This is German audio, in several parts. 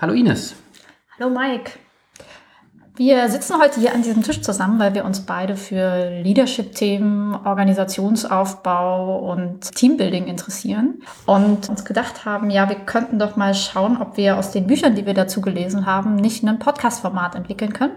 Hallo Ines. Hallo Mike. Wir sitzen heute hier an diesem Tisch zusammen, weil wir uns beide für Leadership-Themen, Organisationsaufbau und Teambuilding interessieren und uns gedacht haben, ja, wir könnten doch mal schauen, ob wir aus den Büchern, die wir dazu gelesen haben, nicht ein Podcast-Format entwickeln können.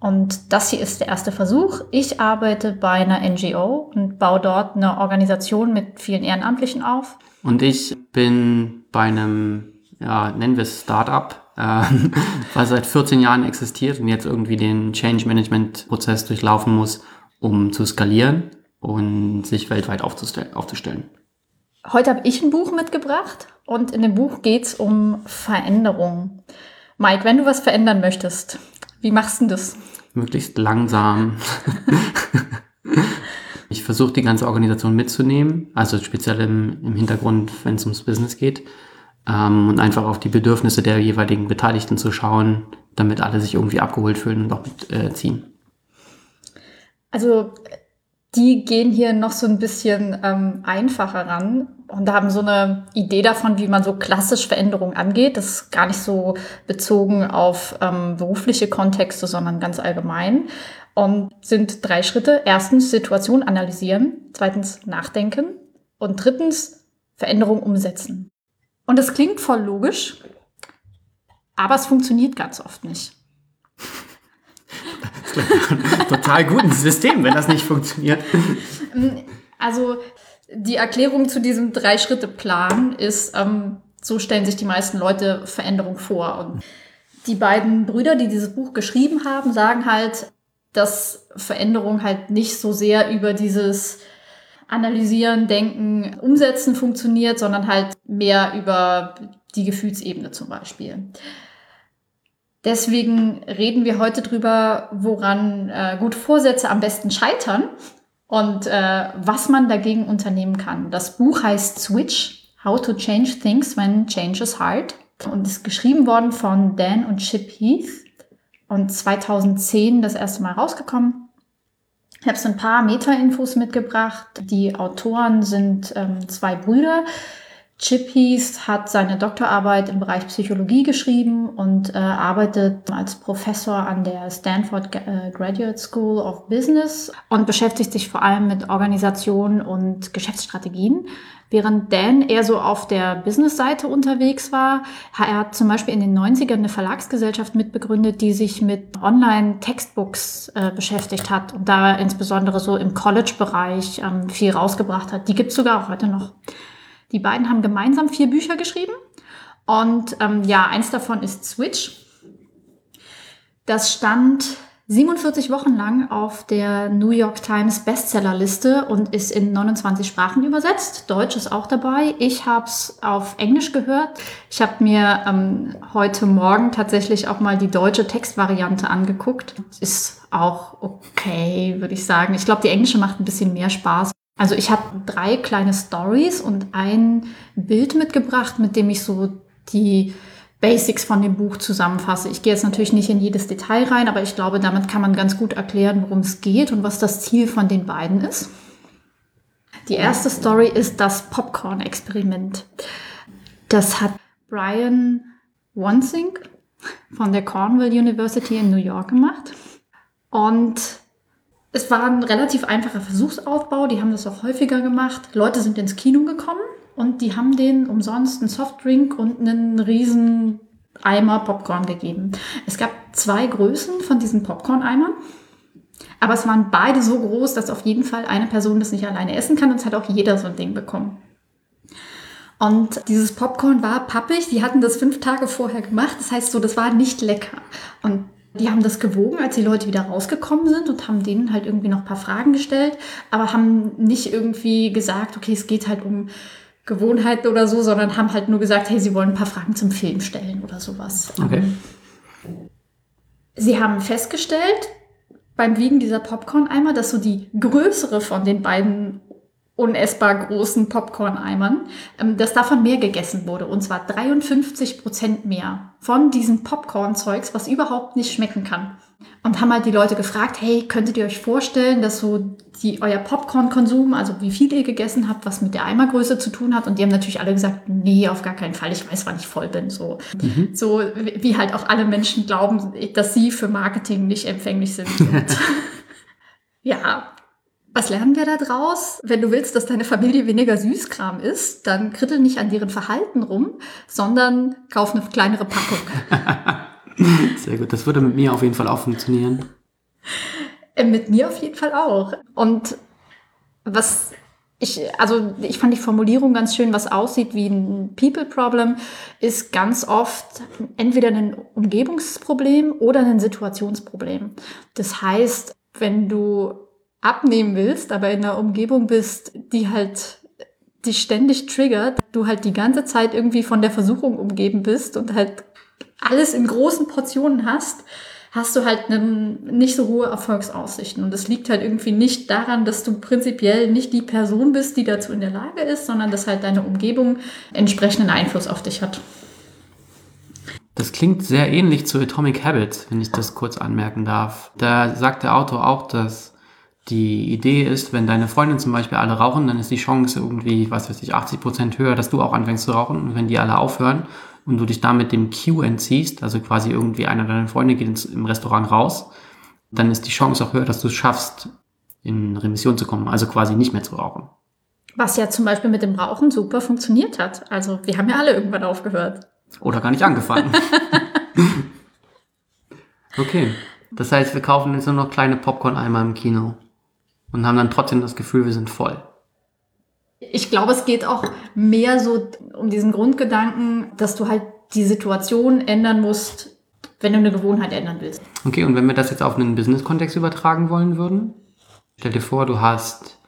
Und das hier ist der erste Versuch. Ich arbeite bei einer NGO und baue dort eine Organisation mit vielen Ehrenamtlichen auf. Und ich bin bei einem, ja, nennen wir es Startup, äh, was seit 14 Jahren existiert und jetzt irgendwie den Change Management Prozess durchlaufen muss, um zu skalieren und sich weltweit aufzustellen. Heute habe ich ein Buch mitgebracht und in dem Buch geht es um Veränderung. Mike, wenn du was verändern möchtest, wie machst du das? Möglichst langsam. ich versuche die ganze Organisation mitzunehmen, also speziell im, im Hintergrund, wenn es ums Business geht ähm, und einfach auf die Bedürfnisse der jeweiligen Beteiligten zu schauen, damit alle sich irgendwie abgeholt fühlen und auch mitziehen. Äh, also die gehen hier noch so ein bisschen ähm, einfacher ran und haben so eine Idee davon, wie man so klassisch Veränderungen angeht. Das ist gar nicht so bezogen auf ähm, berufliche Kontexte, sondern ganz allgemein. Und sind drei Schritte. Erstens Situation analysieren, zweitens nachdenken und drittens Veränderung umsetzen. Und das klingt voll logisch, aber es funktioniert ganz oft nicht. Total gutes System, wenn das nicht funktioniert. Also die Erklärung zu diesem Drei-Schritte-Plan ist, ähm, so stellen sich die meisten Leute Veränderung vor. Und die beiden Brüder, die dieses Buch geschrieben haben, sagen halt, dass Veränderung halt nicht so sehr über dieses Analysieren, Denken, Umsetzen funktioniert, sondern halt mehr über die Gefühlsebene zum Beispiel. Deswegen reden wir heute drüber, woran äh, gute Vorsätze am besten scheitern und äh, was man dagegen unternehmen kann. Das Buch heißt Switch, How to Change Things When Change is Hard und ist geschrieben worden von Dan und Chip Heath und 2010 das erste Mal rausgekommen. Ich habe so ein paar Meta-Infos mitgebracht. Die Autoren sind ähm, zwei Brüder. Chip Heath hat seine Doktorarbeit im Bereich Psychologie geschrieben und äh, arbeitet als Professor an der Stanford äh, Graduate School of Business und beschäftigt sich vor allem mit Organisation und Geschäftsstrategien. Während Dan eher so auf der Business-Seite unterwegs war, er hat zum Beispiel in den 90ern eine Verlagsgesellschaft mitbegründet, die sich mit Online-Textbooks äh, beschäftigt hat und da insbesondere so im College-Bereich ähm, viel rausgebracht hat. Die gibt's sogar auch heute noch. Die beiden haben gemeinsam vier Bücher geschrieben und ähm, ja, eins davon ist Switch. Das stand 47 Wochen lang auf der New York Times Bestsellerliste und ist in 29 Sprachen übersetzt. Deutsch ist auch dabei. Ich habe es auf Englisch gehört. Ich habe mir ähm, heute Morgen tatsächlich auch mal die deutsche Textvariante angeguckt. Ist auch okay, würde ich sagen. Ich glaube, die englische macht ein bisschen mehr Spaß. Also ich habe drei kleine Stories und ein Bild mitgebracht, mit dem ich so die Basics von dem Buch zusammenfasse. Ich gehe jetzt natürlich nicht in jedes Detail rein, aber ich glaube, damit kann man ganz gut erklären, worum es geht und was das Ziel von den beiden ist. Die erste Story ist das Popcorn-Experiment. Das hat Brian Wansink von der Cornell University in New York gemacht. Und es war ein relativ einfacher Versuchsaufbau. Die haben das auch häufiger gemacht. Leute sind ins Kino gekommen und die haben denen umsonst einen Softdrink und einen riesen Eimer Popcorn gegeben. Es gab zwei Größen von diesen Popcorn-Eimern. Aber es waren beide so groß, dass auf jeden Fall eine Person das nicht alleine essen kann und es hat auch jeder so ein Ding bekommen. Und dieses Popcorn war pappig, die hatten das fünf Tage vorher gemacht, das heißt so, das war nicht lecker. Und die haben das gewogen, als die Leute wieder rausgekommen sind und haben denen halt irgendwie noch ein paar Fragen gestellt, aber haben nicht irgendwie gesagt, okay, es geht halt um Gewohnheiten oder so, sondern haben halt nur gesagt, hey, sie wollen ein paar Fragen zum Film stellen oder sowas. Okay. Sie haben festgestellt beim Wiegen dieser Popcorn-Eimer, dass so die größere von den beiden unessbar großen Popcorn-Eimern, ähm, dass davon mehr gegessen wurde. Und zwar 53 Prozent mehr von diesem Popcorn-Zeugs, was überhaupt nicht schmecken kann. Und haben halt die Leute gefragt, hey, könntet ihr euch vorstellen, dass so die, euer Popcorn-Konsum, also wie viel ihr gegessen habt, was mit der Eimergröße zu tun hat? Und die haben natürlich alle gesagt, nee, auf gar keinen Fall. Ich weiß, wann ich voll bin. So, mhm. so wie halt auch alle Menschen glauben, dass sie für Marketing nicht empfänglich sind. ja, was lernen wir da draus? Wenn du willst, dass deine Familie weniger Süßkram isst, dann krittel nicht an deren Verhalten rum, sondern kauf eine kleinere Packung. Sehr gut, das würde mit mir auf jeden Fall auch funktionieren. Äh, mit mir auf jeden Fall auch. Und was ich, also ich fand die Formulierung ganz schön, was aussieht wie ein People-Problem, ist ganz oft entweder ein Umgebungsproblem oder ein Situationsproblem. Das heißt, wenn du abnehmen willst, aber in einer Umgebung bist, die halt dich ständig triggert, du halt die ganze Zeit irgendwie von der Versuchung umgeben bist und halt alles in großen Portionen hast, hast du halt nicht so hohe Erfolgsaussichten. Und das liegt halt irgendwie nicht daran, dass du prinzipiell nicht die Person bist, die dazu in der Lage ist, sondern dass halt deine Umgebung entsprechenden Einfluss auf dich hat. Das klingt sehr ähnlich zu Atomic Habits, wenn ich das kurz anmerken darf. Da sagt der Autor auch, dass die Idee ist, wenn deine Freundin zum Beispiel alle rauchen, dann ist die Chance irgendwie, was weiß ich, 80 Prozent höher, dass du auch anfängst zu rauchen. Und wenn die alle aufhören und du dich damit dem Q entziehst, also quasi irgendwie einer deiner Freunde geht ins, im Restaurant raus, dann ist die Chance auch höher, dass du es schaffst, in Remission zu kommen, also quasi nicht mehr zu rauchen. Was ja zum Beispiel mit dem Rauchen super funktioniert hat. Also wir haben ja alle irgendwann aufgehört. Oder gar nicht angefangen. okay. Das heißt, wir kaufen jetzt nur noch kleine Popcorn-Eimer im Kino und haben dann trotzdem das Gefühl, wir sind voll. Ich glaube, es geht auch mehr so um diesen Grundgedanken, dass du halt die Situation ändern musst, wenn du eine Gewohnheit ändern willst. Okay, und wenn wir das jetzt auf einen Business-Kontext übertragen wollen würden, stell dir vor, du hast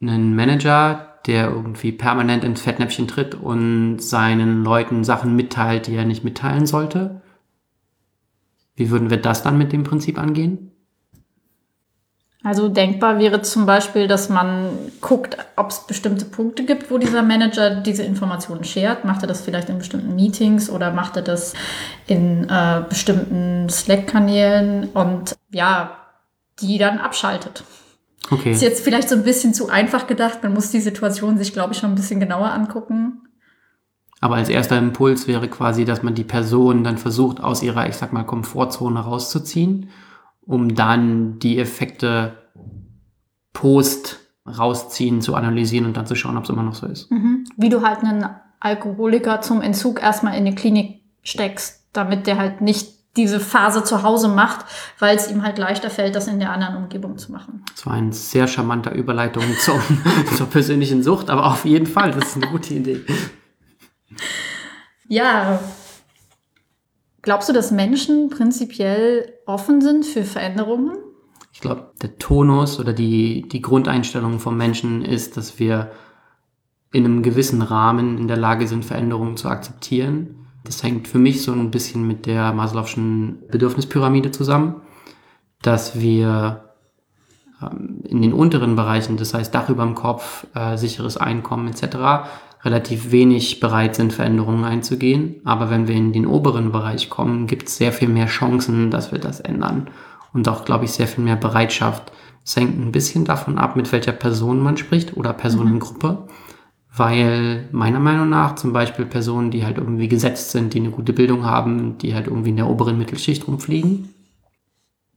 einen Manager, der irgendwie permanent ins Fettnäpfchen tritt und seinen Leuten Sachen mitteilt, die er nicht mitteilen sollte. Wie würden wir das dann mit dem Prinzip angehen? Also denkbar wäre zum Beispiel, dass man guckt, ob es bestimmte Punkte gibt, wo dieser Manager diese Informationen shared. Macht er das vielleicht in bestimmten Meetings oder macht er das in äh, bestimmten Slack-Kanälen und ja, die dann abschaltet. Okay. Ist jetzt vielleicht so ein bisschen zu einfach gedacht. Man muss die Situation sich, glaube ich, schon ein bisschen genauer angucken. Aber als erster Impuls wäre quasi, dass man die Person dann versucht, aus ihrer, ich sag mal, Komfortzone rauszuziehen um dann die Effekte post rausziehen, zu analysieren und dann zu schauen, ob es immer noch so ist. Mhm. Wie du halt einen Alkoholiker zum Entzug erstmal in die Klinik steckst, damit der halt nicht diese Phase zu Hause macht, weil es ihm halt leichter fällt, das in der anderen Umgebung zu machen. Das war ein sehr charmanter Überleitung zum, zur persönlichen Sucht, aber auf jeden Fall, das ist eine gute Idee. Ja, Glaubst du, dass Menschen prinzipiell offen sind für Veränderungen? Ich glaube, der Tonus oder die, die Grundeinstellung vom Menschen ist, dass wir in einem gewissen Rahmen in der Lage sind, Veränderungen zu akzeptieren. Das hängt für mich so ein bisschen mit der Maslow'schen Bedürfnispyramide zusammen, dass wir ähm, in den unteren Bereichen, das heißt Dach über dem Kopf, äh, sicheres Einkommen etc., relativ wenig bereit sind, Veränderungen einzugehen. Aber wenn wir in den oberen Bereich kommen, gibt es sehr viel mehr Chancen, dass wir das ändern. Und auch, glaube ich, sehr viel mehr Bereitschaft. Es hängt ein bisschen davon ab, mit welcher Person man spricht oder Personengruppe. Weil meiner Meinung nach zum Beispiel Personen, die halt irgendwie gesetzt sind, die eine gute Bildung haben, die halt irgendwie in der oberen Mittelschicht rumfliegen,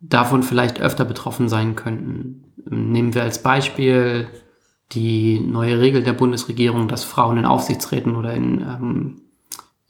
davon vielleicht öfter betroffen sein könnten. Nehmen wir als Beispiel die neue Regel der Bundesregierung, dass Frauen in Aufsichtsräten oder in, ähm,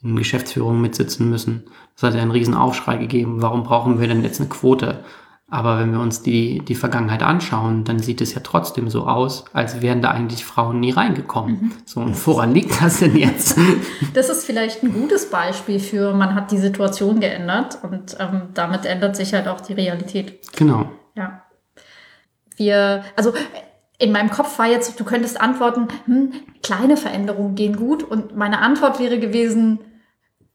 in Geschäftsführungen mitsitzen müssen. Das hat ja einen riesen Aufschrei gegeben. Warum brauchen wir denn jetzt eine Quote? Aber wenn wir uns die, die Vergangenheit anschauen, dann sieht es ja trotzdem so aus, als wären da eigentlich Frauen nie reingekommen. Mhm. So, und woran liegt das denn jetzt? Das ist vielleicht ein gutes Beispiel für, man hat die Situation geändert und ähm, damit ändert sich halt auch die Realität. Genau. Ja. Wir, also in meinem Kopf war jetzt, du könntest antworten, hm, kleine Veränderungen gehen gut. Und meine Antwort wäre gewesen,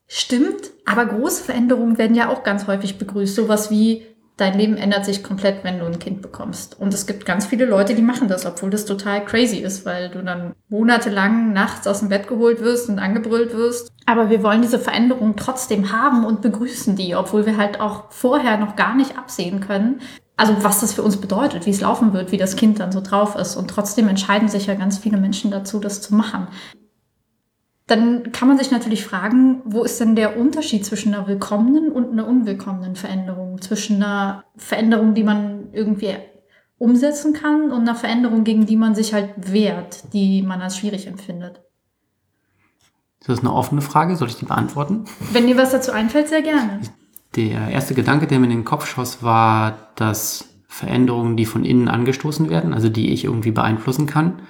stimmt, aber große Veränderungen werden ja auch ganz häufig begrüßt. Sowas wie dein Leben ändert sich komplett, wenn du ein Kind bekommst. Und es gibt ganz viele Leute, die machen das, obwohl das total crazy ist, weil du dann monatelang nachts aus dem Bett geholt wirst und angebrüllt wirst. Aber wir wollen diese Veränderung trotzdem haben und begrüßen die, obwohl wir halt auch vorher noch gar nicht absehen können, also was das für uns bedeutet, wie es laufen wird, wie das Kind dann so drauf ist. Und trotzdem entscheiden sich ja ganz viele Menschen dazu, das zu machen. Dann kann man sich natürlich fragen, wo ist denn der Unterschied zwischen einer willkommenen und einer unwillkommenen Veränderung? Zwischen einer Veränderung, die man irgendwie umsetzen kann und einer Veränderung, gegen die man sich halt wehrt, die man als schwierig empfindet. Ist das eine offene Frage? Soll ich die beantworten? Wenn dir was dazu einfällt, sehr gerne. Der erste Gedanke, der mir in den Kopf schoss, war, dass Veränderungen, die von innen angestoßen werden, also die ich irgendwie beeinflussen kann,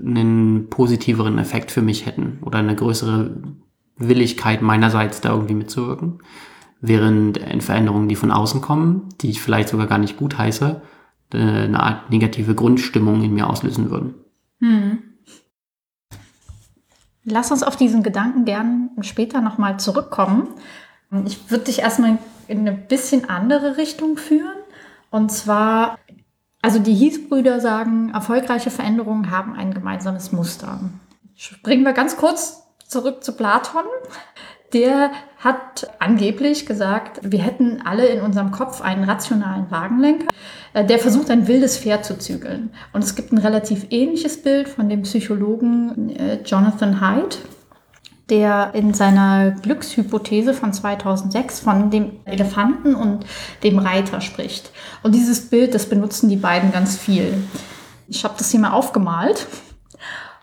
einen positiveren Effekt für mich hätten oder eine größere Willigkeit meinerseits da irgendwie mitzuwirken. Während Veränderungen, die von außen kommen, die ich vielleicht sogar gar nicht gut heiße, äh, eine Art negative Grundstimmung in mir auslösen würden. Hm. Lass uns auf diesen Gedanken gern später nochmal zurückkommen. Ich würde dich erstmal in eine bisschen andere Richtung führen. Und zwar also die Heath-Brüder sagen, erfolgreiche Veränderungen haben ein gemeinsames Muster. Springen wir ganz kurz zurück zu Platon. Der hat angeblich gesagt, wir hätten alle in unserem Kopf einen rationalen Wagenlenker, äh, der versucht, ein wildes Pferd zu zügeln. Und es gibt ein relativ ähnliches Bild von dem Psychologen äh, Jonathan Haidt, der in seiner Glückshypothese von 2006 von dem Elefanten und dem Reiter spricht. Und dieses Bild, das benutzen die beiden ganz viel. Ich habe das hier mal aufgemalt.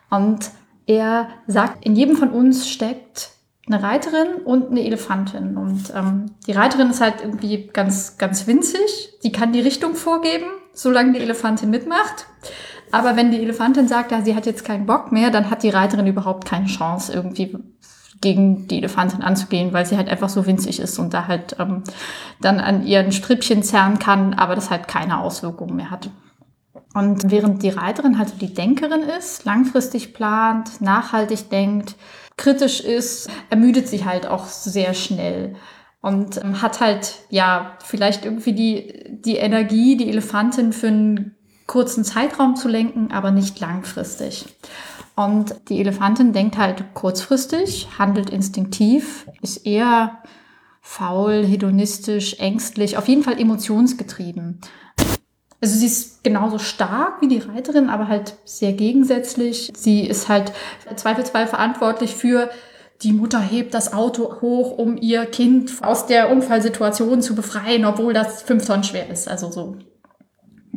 Und er sagt, in jedem von uns steckt eine Reiterin und eine Elefantin. Und ähm, die Reiterin ist halt irgendwie ganz, ganz winzig. Die kann die Richtung vorgeben, solange die Elefantin mitmacht. Aber wenn die Elefantin sagt, ja, sie hat jetzt keinen Bock mehr, dann hat die Reiterin überhaupt keine Chance, irgendwie gegen die Elefantin anzugehen, weil sie halt einfach so winzig ist und da halt ähm, dann an ihren Strippchen zerren kann, aber das halt keine Auswirkungen mehr hat. Und während die Reiterin halt so die Denkerin ist, langfristig plant, nachhaltig denkt, kritisch ist, ermüdet sie halt auch sehr schnell und ähm, hat halt ja vielleicht irgendwie die, die Energie, die Elefantin für einen kurzen Zeitraum zu lenken, aber nicht langfristig. Und die Elefantin denkt halt kurzfristig, handelt instinktiv, ist eher faul, hedonistisch, ängstlich, auf jeden Fall emotionsgetrieben. Also sie ist genauso stark wie die Reiterin, aber halt sehr gegensätzlich. Sie ist halt zweifelsfrei verantwortlich für die Mutter hebt das Auto hoch, um ihr Kind aus der Unfallsituation zu befreien, obwohl das fünf Tonnen schwer ist. Also so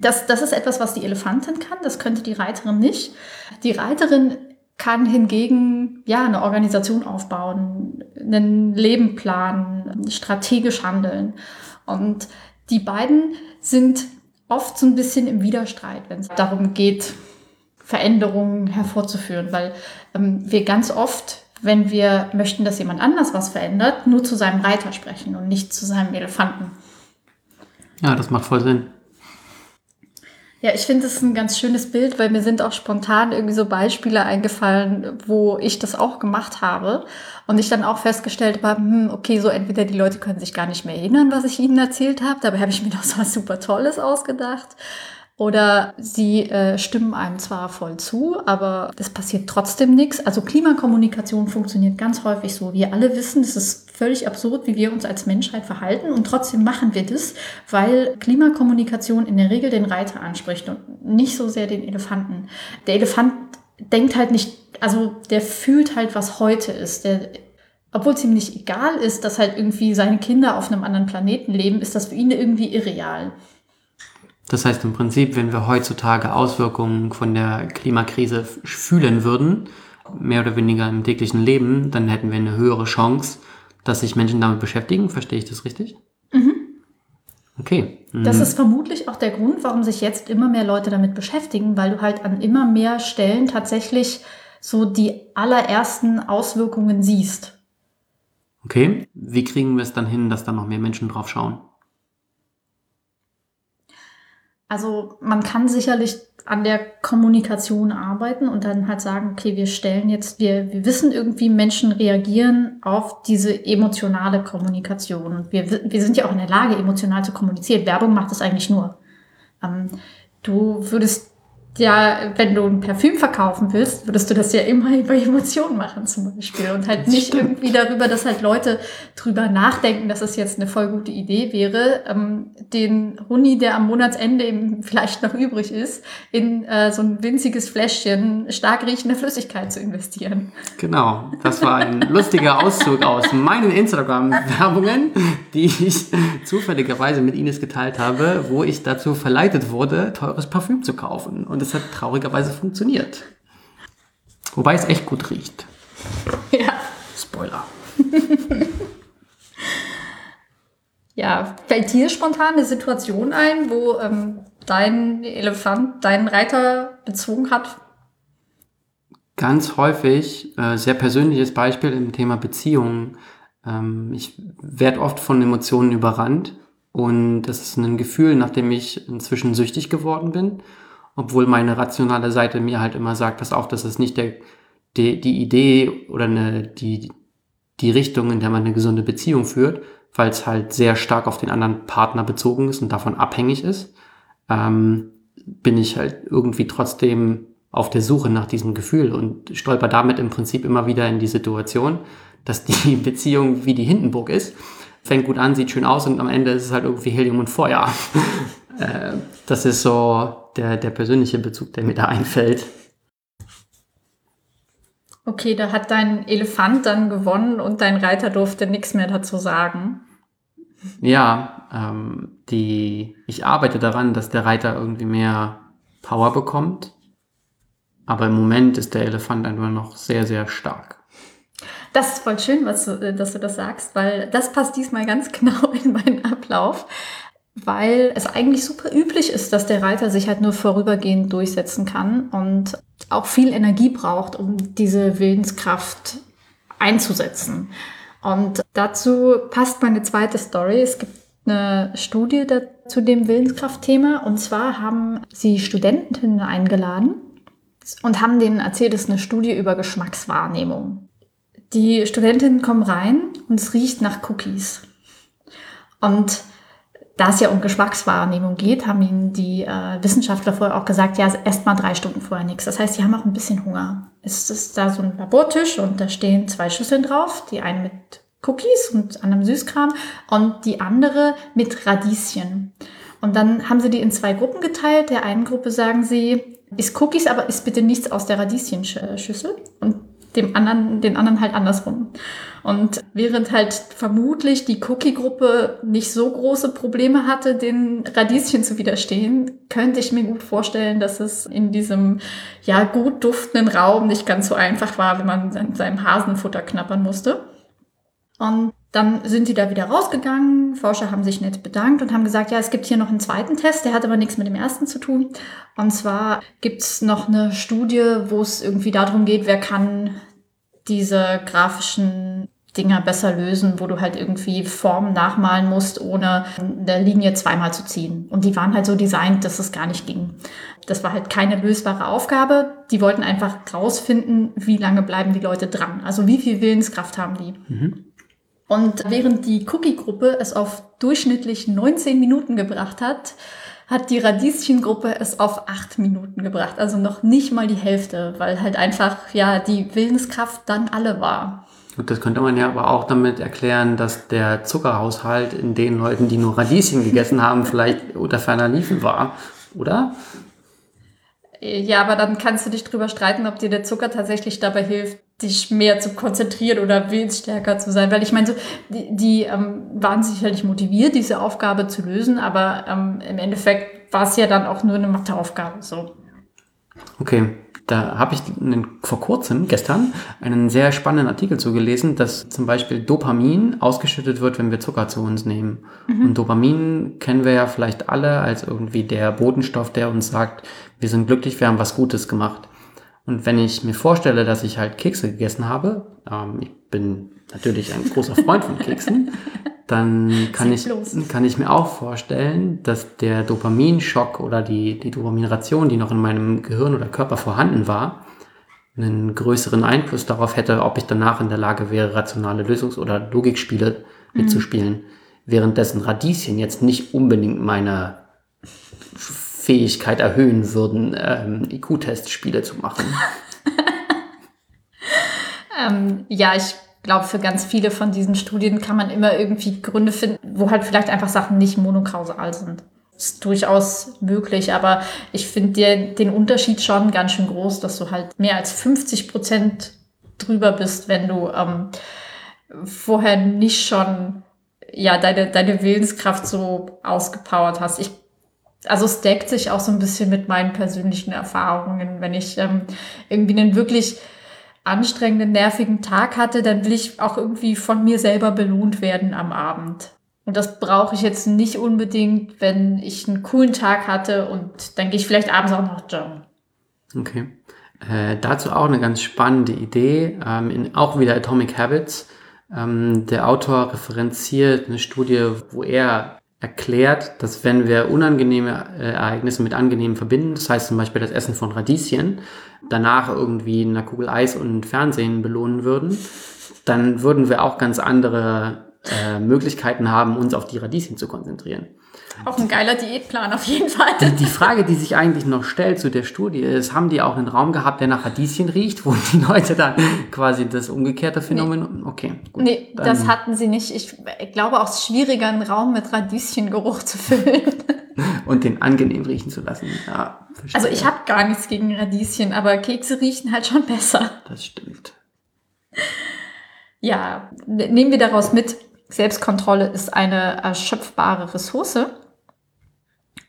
das, das ist etwas, was die Elefantin kann, das könnte die Reiterin nicht. Die Reiterin kann hingegen ja eine Organisation aufbauen, einen Leben planen, strategisch handeln. Und die beiden sind oft so ein bisschen im Widerstreit, wenn es darum geht, Veränderungen hervorzuführen, weil ähm, wir ganz oft, wenn wir möchten, dass jemand anders was verändert, nur zu seinem Reiter sprechen und nicht zu seinem Elefanten. Ja, das macht voll Sinn. Ja, ich finde es ein ganz schönes Bild, weil mir sind auch spontan irgendwie so Beispiele eingefallen, wo ich das auch gemacht habe. Und ich dann auch festgestellt habe, hm, okay, so entweder die Leute können sich gar nicht mehr erinnern, was ich ihnen erzählt habe, dabei habe ich mir noch so was super Tolles ausgedacht. Oder sie äh, stimmen einem zwar voll zu, aber es passiert trotzdem nichts. Also Klimakommunikation funktioniert ganz häufig so. Wir alle wissen, es ist völlig absurd, wie wir uns als Menschheit verhalten und trotzdem machen wir das, weil Klimakommunikation in der Regel den Reiter anspricht und nicht so sehr den Elefanten. Der Elefant denkt halt nicht, also der fühlt halt, was heute ist. Der obwohl es ihm nicht egal ist, dass halt irgendwie seine Kinder auf einem anderen Planeten leben, ist das für ihn irgendwie irreal. Das heißt im Prinzip, wenn wir heutzutage Auswirkungen von der Klimakrise fühlen würden, mehr oder weniger im täglichen Leben, dann hätten wir eine höhere Chance, dass sich Menschen damit beschäftigen. Verstehe ich das richtig? Mhm. Okay. Mhm. Das ist vermutlich auch der Grund, warum sich jetzt immer mehr Leute damit beschäftigen, weil du halt an immer mehr Stellen tatsächlich so die allerersten Auswirkungen siehst. Okay. Wie kriegen wir es dann hin, dass da noch mehr Menschen drauf schauen? Also man kann sicherlich an der Kommunikation arbeiten und dann halt sagen, okay, wir stellen jetzt, wir, wir wissen irgendwie, Menschen reagieren auf diese emotionale Kommunikation. Wir, wir sind ja auch in der Lage, emotional zu kommunizieren. Werbung macht das eigentlich nur. Ähm, du würdest ja, wenn du ein Parfüm verkaufen willst, würdest du das ja immer über Emotionen machen zum Beispiel und halt nicht irgendwie darüber, dass halt Leute drüber nachdenken, dass es jetzt eine voll gute Idee wäre, ähm, den Huni, der am Monatsende eben vielleicht noch übrig ist, in äh, so ein winziges Fläschchen stark riechende Flüssigkeit zu investieren. Genau, das war ein lustiger Auszug aus meinen Instagram-Werbungen, die ich zufälligerweise mit Ines geteilt habe, wo ich dazu verleitet wurde, teures Parfüm zu kaufen. Und es hat traurigerweise funktioniert. Wobei es echt gut riecht. Ja. Spoiler. ja, fällt dir spontan eine Situation ein, wo ähm, dein Elefant deinen Reiter bezogen hat? Ganz häufig, äh, sehr persönliches Beispiel im Thema Beziehungen. Ähm, ich werde oft von Emotionen überrannt und das ist ein Gefühl, nachdem ich inzwischen süchtig geworden bin obwohl meine rationale Seite mir halt immer sagt, pass auf, das ist nicht der, die, die Idee oder eine, die, die Richtung, in der man eine gesunde Beziehung führt, weil es halt sehr stark auf den anderen Partner bezogen ist und davon abhängig ist, ähm, bin ich halt irgendwie trotzdem auf der Suche nach diesem Gefühl und stolper damit im Prinzip immer wieder in die Situation, dass die Beziehung wie die Hindenburg ist. Fängt gut an, sieht schön aus und am Ende ist es halt irgendwie Helium und Feuer. äh, das ist so der, der persönliche Bezug, der mir da einfällt. Okay, da hat dein Elefant dann gewonnen und dein Reiter durfte nichts mehr dazu sagen. Ja, ähm, die, ich arbeite daran, dass der Reiter irgendwie mehr Power bekommt. Aber im Moment ist der Elefant einfach noch sehr, sehr stark. Das ist voll schön, was du, dass du das sagst, weil das passt diesmal ganz genau in meinen Ablauf weil es eigentlich super üblich ist, dass der Reiter sich halt nur vorübergehend durchsetzen kann und auch viel Energie braucht, um diese Willenskraft einzusetzen. Und dazu passt meine zweite Story. Es gibt eine Studie zu dem Willenskraftthema und zwar haben sie Studentinnen eingeladen und haben denen erzählt, es ist eine Studie über Geschmackswahrnehmung. Die Studentinnen kommen rein und es riecht nach Cookies. Und da es ja um Geschmackswahrnehmung geht, haben ihnen die äh, Wissenschaftler vorher auch gesagt, ja, erst mal drei Stunden vorher nichts. Das heißt, sie haben auch ein bisschen Hunger. Es ist da so ein Labortisch und da stehen zwei Schüsseln drauf, die eine mit Cookies und anderem Süßkram und die andere mit Radieschen. Und dann haben sie die in zwei Gruppen geteilt. Der einen Gruppe sagen sie, ist Cookies, aber ist bitte nichts aus der Radieschenschüssel. Und dem anderen, den anderen halt andersrum. Und während halt vermutlich die Cookie-Gruppe nicht so große Probleme hatte, den Radieschen zu widerstehen, könnte ich mir gut vorstellen, dass es in diesem ja gut duftenden Raum nicht ganz so einfach war, wenn man an seinem Hasenfutter knappern musste. Und dann sind die da wieder rausgegangen. Forscher haben sich nett bedankt und haben gesagt, ja, es gibt hier noch einen zweiten Test, der hat aber nichts mit dem ersten zu tun. Und zwar gibt es noch eine Studie, wo es irgendwie darum geht, wer kann diese grafischen Dinger besser lösen, wo du halt irgendwie Formen nachmalen musst, ohne eine Linie zweimal zu ziehen. Und die waren halt so designt, dass es gar nicht ging. Das war halt keine lösbare Aufgabe. Die wollten einfach rausfinden, wie lange bleiben die Leute dran. Also wie viel Willenskraft haben die. Mhm. Und während die Cookie-Gruppe es auf durchschnittlich 19 Minuten gebracht hat, hat die Radieschengruppe es auf acht Minuten gebracht. Also noch nicht mal die Hälfte, weil halt einfach, ja, die Willenskraft dann alle war. Gut, das könnte man ja aber auch damit erklären, dass der Zuckerhaushalt in den Leuten, die nur Radieschen gegessen haben, vielleicht unter ferner Liefen war, oder? Ja, aber dann kannst du dich drüber streiten, ob dir der Zucker tatsächlich dabei hilft, dich mehr zu konzentrieren oder willensstärker zu sein. Weil ich meine, so, die, die ähm, waren sicherlich motiviert, diese Aufgabe zu lösen, aber ähm, im Endeffekt war es ja dann auch nur eine Matheaufgabe. So. Okay, da habe ich vor kurzem, gestern, einen sehr spannenden Artikel zugelesen, dass zum Beispiel Dopamin ausgeschüttet wird, wenn wir Zucker zu uns nehmen. Mhm. Und Dopamin kennen wir ja vielleicht alle als irgendwie der Botenstoff, der uns sagt, wir sind glücklich, wir haben was Gutes gemacht. Und wenn ich mir vorstelle, dass ich halt Kekse gegessen habe, ähm, ich bin natürlich ein großer Freund von Keksen, dann kann ich, kann ich mir auch vorstellen, dass der Dopaminschock oder die, die Dopaminration, die noch in meinem Gehirn oder Körper vorhanden war, einen größeren Einfluss darauf hätte, ob ich danach in der Lage wäre, rationale Lösungs- oder Logikspiele mitzuspielen. Währenddessen Radieschen jetzt nicht unbedingt meine Fähigkeit erhöhen würden, ähm, IQ-Testspiele zu machen. Ähm, ja, ich glaube, für ganz viele von diesen Studien kann man immer irgendwie Gründe finden, wo halt vielleicht einfach Sachen nicht monokausal sind. Ist durchaus möglich, aber ich finde den Unterschied schon ganz schön groß, dass du halt mehr als 50 Prozent drüber bist, wenn du ähm, vorher nicht schon ja deine, deine Willenskraft so ausgepowert hast. Ich also es deckt sich auch so ein bisschen mit meinen persönlichen Erfahrungen. Wenn ich ähm, irgendwie einen wirklich anstrengenden, nervigen Tag hatte, dann will ich auch irgendwie von mir selber belohnt werden am Abend. Und das brauche ich jetzt nicht unbedingt, wenn ich einen coolen Tag hatte und dann gehe ich vielleicht abends auch noch joggen. Okay. Äh, dazu auch eine ganz spannende Idee, ähm, in, auch wieder Atomic Habits. Ähm, der Autor referenziert eine Studie, wo er erklärt, dass wenn wir unangenehme äh, Ereignisse mit angenehmen verbinden, das heißt zum Beispiel das Essen von Radieschen, danach irgendwie eine Kugel Eis und Fernsehen belohnen würden, dann würden wir auch ganz andere äh, Möglichkeiten haben, uns auf die Radieschen zu konzentrieren. Auch ein geiler Diätplan auf jeden Fall. Die, die Frage, die sich eigentlich noch stellt zu der Studie ist, haben die auch einen Raum gehabt, der nach Radieschen riecht, wo die Leute dann quasi das umgekehrte Phänomen... Okay, gut. Nee, dann, das hatten sie nicht. Ich glaube auch, es ist schwieriger, einen Raum mit Radieschengeruch zu füllen. Und den angenehm riechen zu lassen. Ja, also ich habe gar nichts gegen Radieschen, aber Kekse riechen halt schon besser. Das stimmt. Ja, nehmen wir daraus mit, Selbstkontrolle ist eine erschöpfbare Ressource.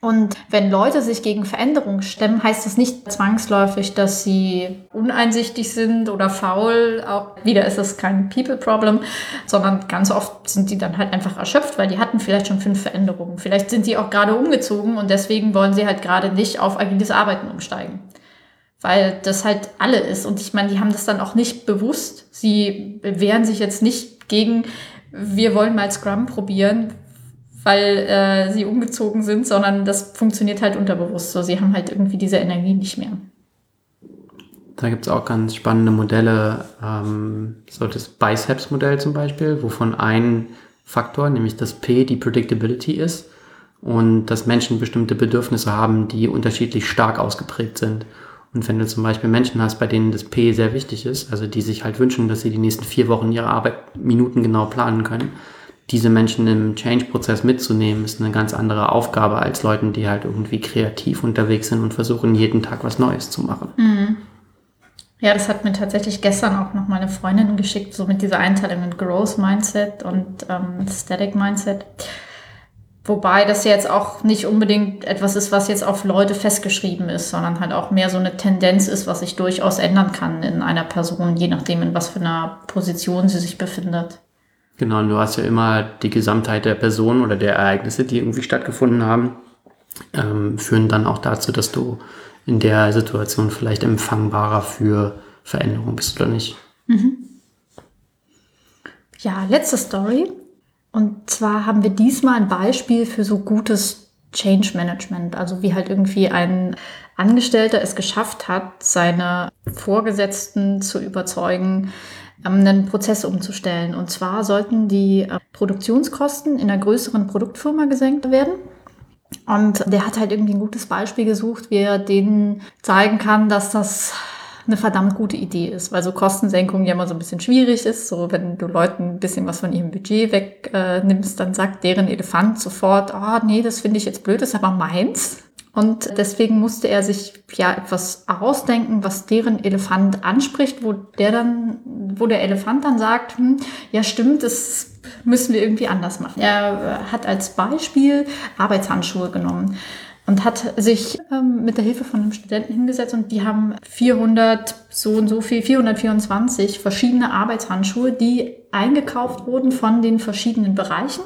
Und wenn Leute sich gegen Veränderungen stemmen, heißt das nicht zwangsläufig, dass sie uneinsichtig sind oder faul. Auch wieder ist das kein People-Problem, sondern ganz oft sind die dann halt einfach erschöpft, weil die hatten vielleicht schon fünf Veränderungen. Vielleicht sind die auch gerade umgezogen und deswegen wollen sie halt gerade nicht auf agiles Arbeiten umsteigen. Weil das halt alle ist. Und ich meine, die haben das dann auch nicht bewusst. Sie wehren sich jetzt nicht gegen, wir wollen mal Scrum probieren, weil äh, sie umgezogen sind, sondern das funktioniert halt unterbewusst so. Sie haben halt irgendwie diese Energie nicht mehr. Da gibt es auch ganz spannende Modelle, ähm, so das Biceps-Modell zum Beispiel, wovon ein Faktor, nämlich das P, die Predictability ist und dass Menschen bestimmte Bedürfnisse haben, die unterschiedlich stark ausgeprägt sind. Und wenn du zum Beispiel Menschen hast, bei denen das P sehr wichtig ist, also die sich halt wünschen, dass sie die nächsten vier Wochen ihre Arbeit minutengenau planen können, diese Menschen im Change-Prozess mitzunehmen, ist eine ganz andere Aufgabe als Leuten, die halt irgendwie kreativ unterwegs sind und versuchen, jeden Tag was Neues zu machen. Mhm. Ja, das hat mir tatsächlich gestern auch noch meine Freundin geschickt, so mit dieser Einteilung in Growth Mindset und ähm, Static Mindset. Wobei das jetzt auch nicht unbedingt etwas ist, was jetzt auf Leute festgeschrieben ist, sondern halt auch mehr so eine Tendenz ist, was sich durchaus ändern kann in einer Person, je nachdem, in was für einer Position sie sich befindet. Genau, und du hast ja immer die Gesamtheit der Person oder der Ereignisse, die irgendwie stattgefunden haben, ähm, führen dann auch dazu, dass du in der Situation vielleicht empfangbarer für Veränderungen bist oder nicht. Mhm. Ja, letzte Story. Und zwar haben wir diesmal ein Beispiel für so gutes Change Management, also wie halt irgendwie ein Angestellter es geschafft hat, seine Vorgesetzten zu überzeugen, einen Prozess umzustellen. Und zwar sollten die äh, Produktionskosten in einer größeren Produktfirma gesenkt werden. Und der hat halt irgendwie ein gutes Beispiel gesucht, wie er denen zeigen kann, dass das eine verdammt gute Idee ist, weil so Kostensenkung ja immer so ein bisschen schwierig ist. So, wenn du Leuten ein bisschen was von ihrem Budget wegnimmst, äh, dann sagt deren Elefant sofort, ah, oh, nee, das finde ich jetzt blöd, das ist aber meins. Und deswegen musste er sich ja etwas ausdenken, was deren Elefant anspricht, wo der dann, wo der Elefant dann sagt, hm, ja stimmt, das müssen wir irgendwie anders machen. Er hat als Beispiel Arbeitshandschuhe genommen und hat sich ähm, mit der Hilfe von einem Studenten hingesetzt und die haben 400 so und so viel 424 verschiedene Arbeitshandschuhe, die eingekauft wurden von den verschiedenen Bereichen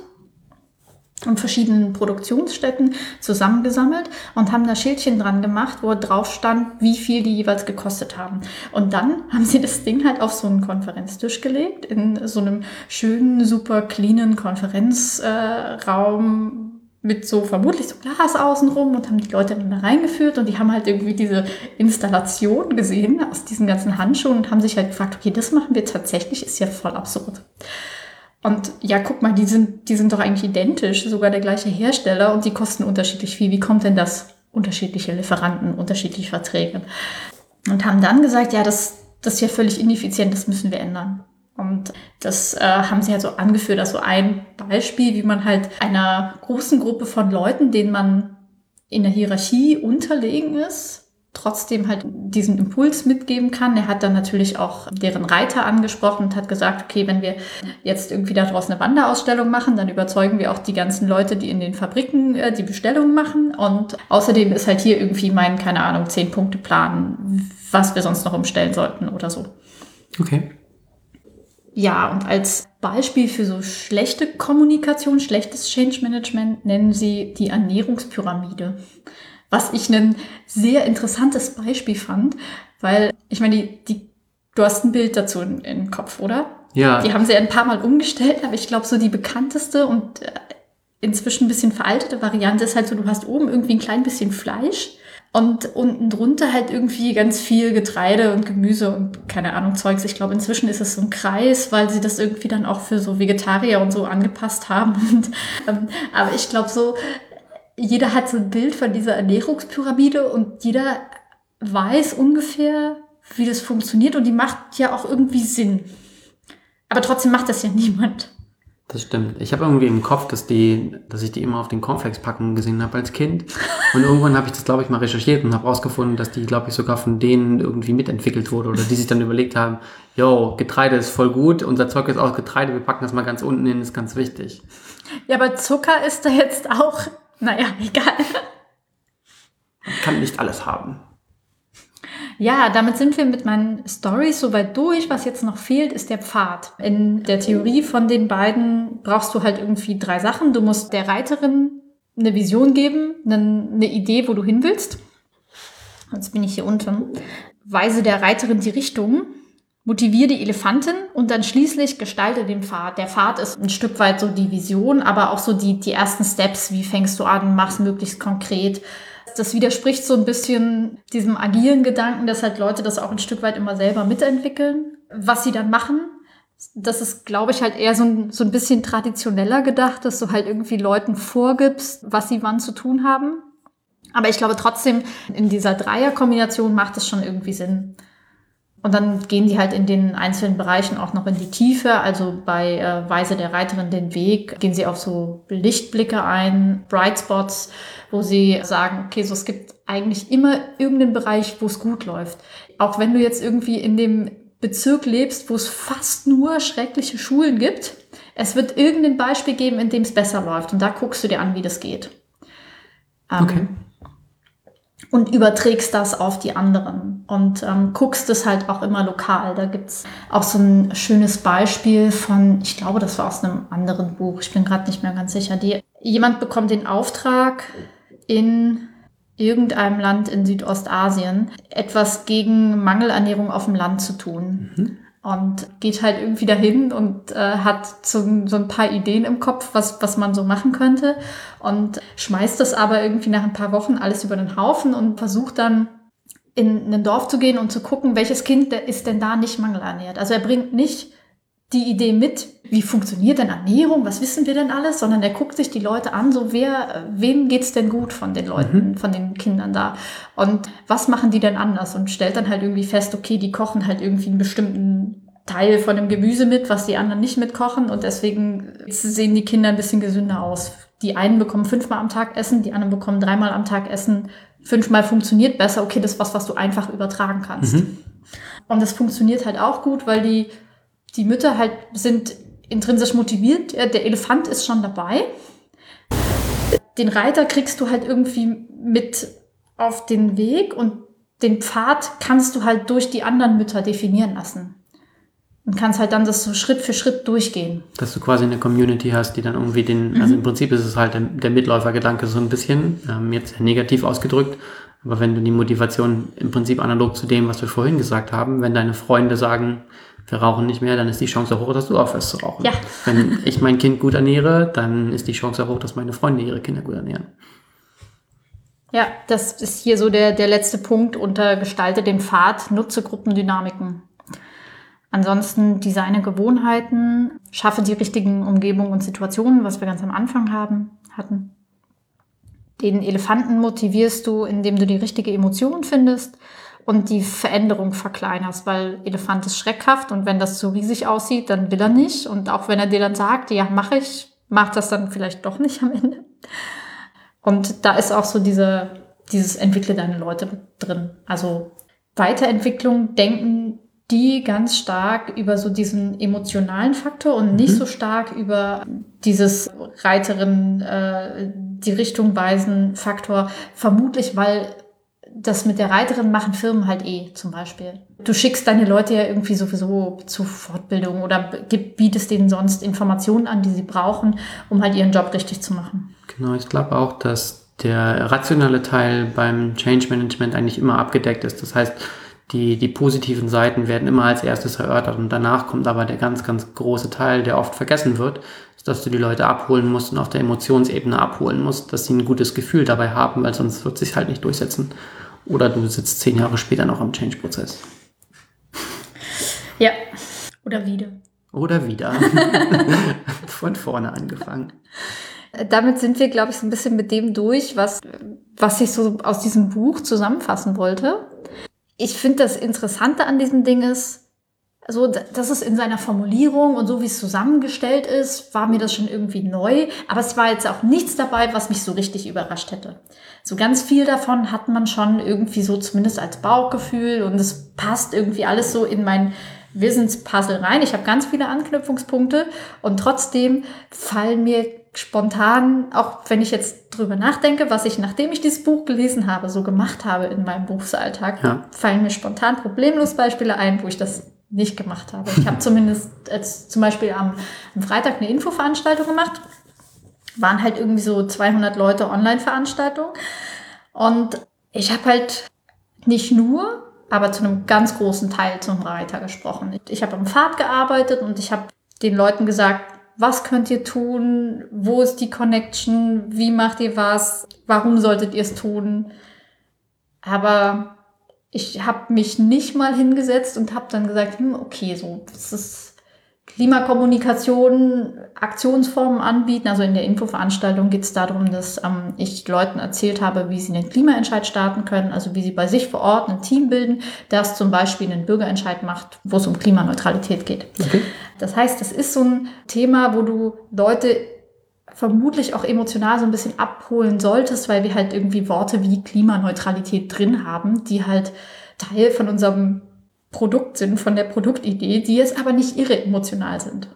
und verschiedenen Produktionsstätten zusammengesammelt und haben da Schildchen dran gemacht, wo drauf stand, wie viel die jeweils gekostet haben. Und dann haben sie das Ding halt auf so einen Konferenztisch gelegt, in so einem schönen, super cleanen Konferenzraum. Mit so vermutlich so Glas außenrum und haben die Leute dann da reingeführt und die haben halt irgendwie diese Installation gesehen aus diesen ganzen Handschuhen und haben sich halt gefragt, okay, das machen wir tatsächlich, ist ja voll absurd. Und ja, guck mal, die sind, die sind doch eigentlich identisch, sogar der gleiche Hersteller und die kosten unterschiedlich viel. Wie kommt denn das? Unterschiedliche Lieferanten, unterschiedliche Verträge. Und haben dann gesagt, ja, das, das ist ja völlig ineffizient, das müssen wir ändern. Und das äh, haben sie halt so angeführt, also ein Beispiel, wie man halt einer großen Gruppe von Leuten, denen man in der Hierarchie unterlegen ist, trotzdem halt diesen Impuls mitgeben kann. Er hat dann natürlich auch deren Reiter angesprochen und hat gesagt, okay, wenn wir jetzt irgendwie daraus eine Wanderausstellung machen, dann überzeugen wir auch die ganzen Leute, die in den Fabriken äh, die Bestellungen machen. Und außerdem ist halt hier irgendwie mein, keine Ahnung, zehn Punkte Plan, was wir sonst noch umstellen sollten oder so. Okay. Ja, und als Beispiel für so schlechte Kommunikation, schlechtes Change Management nennen sie die Ernährungspyramide. Was ich ein sehr interessantes Beispiel fand, weil ich meine, die, die, du hast ein Bild dazu in, im Kopf, oder? Ja. Die haben sie ein paar Mal umgestellt, aber ich glaube, so die bekannteste und äh, inzwischen ein bisschen veraltete Variante ist halt so, du hast oben irgendwie ein klein bisschen Fleisch und unten drunter halt irgendwie ganz viel Getreide und Gemüse und keine Ahnung Zeugs. Ich glaube, inzwischen ist es so ein Kreis, weil sie das irgendwie dann auch für so Vegetarier und so angepasst haben. Und, ähm, aber ich glaube so, jeder hat so ein Bild von dieser Ernährungspyramide und jeder weiß ungefähr, wie das funktioniert und die macht ja auch irgendwie Sinn. Aber trotzdem macht das ja niemand. Das stimmt. Ich habe irgendwie im Kopf, dass die, dass ich die immer auf den Cornflakes-Packungen gesehen habe als Kind. Und irgendwann habe ich das, glaube ich, mal recherchiert und habe rausgefunden, dass die, glaube ich, sogar von denen irgendwie mitentwickelt wurde oder die sich dann überlegt haben, yo, Getreide ist voll gut, unser Zeug ist aus Getreide, wir packen das mal ganz unten hin, ist ganz wichtig. Ja, aber Zucker ist da jetzt auch, naja, egal. Man kann nicht alles haben. Ja, damit sind wir mit meinen Stories soweit durch. Was jetzt noch fehlt, ist der Pfad. In der Theorie von den beiden brauchst du halt irgendwie drei Sachen. Du musst der Reiterin eine Vision geben, eine Idee, wo du hin willst. Jetzt bin ich hier unten. Weise der Reiterin die Richtung. Motiviere die Elefanten und dann schließlich gestalte den Pfad. Der Pfad ist ein Stück weit so die Vision, aber auch so die, die ersten Steps. Wie fängst du an? Mach's möglichst konkret das widerspricht so ein bisschen diesem agilen Gedanken, dass halt Leute das auch ein Stück weit immer selber mitentwickeln. Was sie dann machen, das ist, glaube ich, halt eher so ein, so ein bisschen traditioneller gedacht, dass du halt irgendwie Leuten vorgibst, was sie wann zu tun haben. Aber ich glaube trotzdem, in dieser Dreierkombination macht es schon irgendwie Sinn. Und dann gehen die halt in den einzelnen Bereichen auch noch in die Tiefe. Also bei äh, Weise der Reiterin den Weg gehen sie auf so Lichtblicke ein, Bright Spots, wo sie sagen, okay, so es gibt eigentlich immer irgendeinen Bereich, wo es gut läuft. Auch wenn du jetzt irgendwie in dem Bezirk lebst, wo es fast nur schreckliche Schulen gibt, es wird irgendein Beispiel geben, in dem es besser läuft. Und da guckst du dir an, wie das geht. Ähm, okay und überträgst das auf die anderen und ähm, guckst es halt auch immer lokal. Da gibt's auch so ein schönes Beispiel von, ich glaube, das war aus einem anderen Buch, ich bin gerade nicht mehr ganz sicher. Die, jemand bekommt den Auftrag in irgendeinem Land in Südostasien etwas gegen Mangelernährung auf dem Land zu tun. Mhm und geht halt irgendwie dahin und äh, hat so, so ein paar Ideen im Kopf, was, was man so machen könnte und schmeißt das aber irgendwie nach ein paar Wochen alles über den Haufen und versucht dann in ein Dorf zu gehen und zu gucken, welches Kind ist denn da nicht mangelernährt. Also er bringt nicht die Idee mit, wie funktioniert denn Ernährung, was wissen wir denn alles, sondern er guckt sich die Leute an, so wer, wem geht's denn gut von den Leuten, mhm. von den Kindern da und was machen die denn anders und stellt dann halt irgendwie fest, okay, die kochen halt irgendwie einen bestimmten Teil von dem Gemüse mit, was die anderen nicht mitkochen und deswegen sehen die Kinder ein bisschen gesünder aus. Die einen bekommen fünfmal am Tag Essen, die anderen bekommen dreimal am Tag Essen. Fünfmal funktioniert besser. Okay, das ist was, was du einfach übertragen kannst. Mhm. Und das funktioniert halt auch gut, weil die, die Mütter halt sind intrinsisch motiviert. Der Elefant ist schon dabei. Den Reiter kriegst du halt irgendwie mit auf den Weg und den Pfad kannst du halt durch die anderen Mütter definieren lassen. Und kannst halt dann das so Schritt für Schritt durchgehen. Dass du quasi eine Community hast, die dann irgendwie den, also im Prinzip ist es halt der, der Mitläufergedanke so ein bisschen, ähm, jetzt negativ ausgedrückt, aber wenn du die Motivation im Prinzip analog zu dem, was wir vorhin gesagt haben, wenn deine Freunde sagen, wir rauchen nicht mehr, dann ist die Chance auch hoch, dass du aufhörst zu rauchen. Ja. Wenn ich mein Kind gut ernähre, dann ist die Chance auch hoch, dass meine Freunde ihre Kinder gut ernähren. Ja, das ist hier so der, der letzte Punkt unter Gestalte den Pfad, nutze Gruppendynamiken. Ansonsten designe Gewohnheiten, schaffe die richtigen Umgebungen und Situationen, was wir ganz am Anfang haben, hatten. Den Elefanten motivierst du, indem du die richtige Emotion findest und die Veränderung verkleinerst, weil Elefant ist schreckhaft und wenn das zu riesig aussieht, dann will er nicht. Und auch wenn er dir dann sagt, ja, mache ich, macht das dann vielleicht doch nicht am Ende. Und da ist auch so diese, dieses entwickle deine Leute drin. Also Weiterentwicklung denken die ganz stark über so diesen emotionalen Faktor und nicht mhm. so stark über dieses Reiterin äh, die Richtung weisen Faktor. Vermutlich, weil das mit der Reiterin machen Firmen halt eh zum Beispiel. Du schickst deine Leute ja irgendwie sowieso zu Fortbildung oder bietest denen sonst Informationen an, die sie brauchen, um halt ihren Job richtig zu machen. Genau, ich glaube auch, dass der rationale Teil beim Change Management eigentlich immer abgedeckt ist. Das heißt, die, die positiven Seiten werden immer als erstes erörtert und danach kommt aber der ganz, ganz große Teil, der oft vergessen wird, ist, dass du die Leute abholen musst und auf der Emotionsebene abholen musst, dass sie ein gutes Gefühl dabei haben, weil sonst wird sich halt nicht durchsetzen. Oder du sitzt zehn Jahre später noch am Change-Prozess. Ja, oder wieder. Oder wieder. Von vorne angefangen. Damit sind wir, glaube ich, so ein bisschen mit dem durch, was, was ich so aus diesem Buch zusammenfassen wollte. Ich finde, das Interessante an diesem Ding ist, also, das ist in seiner Formulierung und so wie es zusammengestellt ist, war mir das schon irgendwie neu. Aber es war jetzt auch nichts dabei, was mich so richtig überrascht hätte. So ganz viel davon hat man schon irgendwie so zumindest als Bauchgefühl und es passt irgendwie alles so in mein Wissenspuzzle rein. Ich habe ganz viele Anknüpfungspunkte und trotzdem fallen mir spontan, auch wenn ich jetzt drüber nachdenke, was ich, nachdem ich dieses Buch gelesen habe, so gemacht habe in meinem Berufsalltag, ja. fallen mir spontan problemlos Beispiele ein, wo ich das nicht gemacht habe. Ich habe zumindest als zum Beispiel am, am Freitag eine Infoveranstaltung gemacht. Waren halt irgendwie so 200 Leute Online-Veranstaltung. Und ich habe halt nicht nur, aber zu einem ganz großen Teil zum Reiter gesprochen. Ich habe am Pfad gearbeitet und ich habe den Leuten gesagt, was könnt ihr tun? Wo ist die Connection? Wie macht ihr was? Warum solltet ihr es tun? Aber ich habe mich nicht mal hingesetzt und habe dann gesagt, hm, okay, so, das ist Klimakommunikation, Aktionsformen anbieten. Also in der Infoveranstaltung geht es darum, dass ähm, ich Leuten erzählt habe, wie sie einen Klimaentscheid starten können, also wie sie bei sich vor Ort ein Team bilden, das zum Beispiel einen Bürgerentscheid macht, wo es um Klimaneutralität geht. Okay. Das heißt, das ist so ein Thema, wo du Leute vermutlich auch emotional so ein bisschen abholen solltest, weil wir halt irgendwie Worte wie Klimaneutralität drin haben, die halt Teil von unserem Produkt sind, von der Produktidee, die jetzt aber nicht irre emotional sind.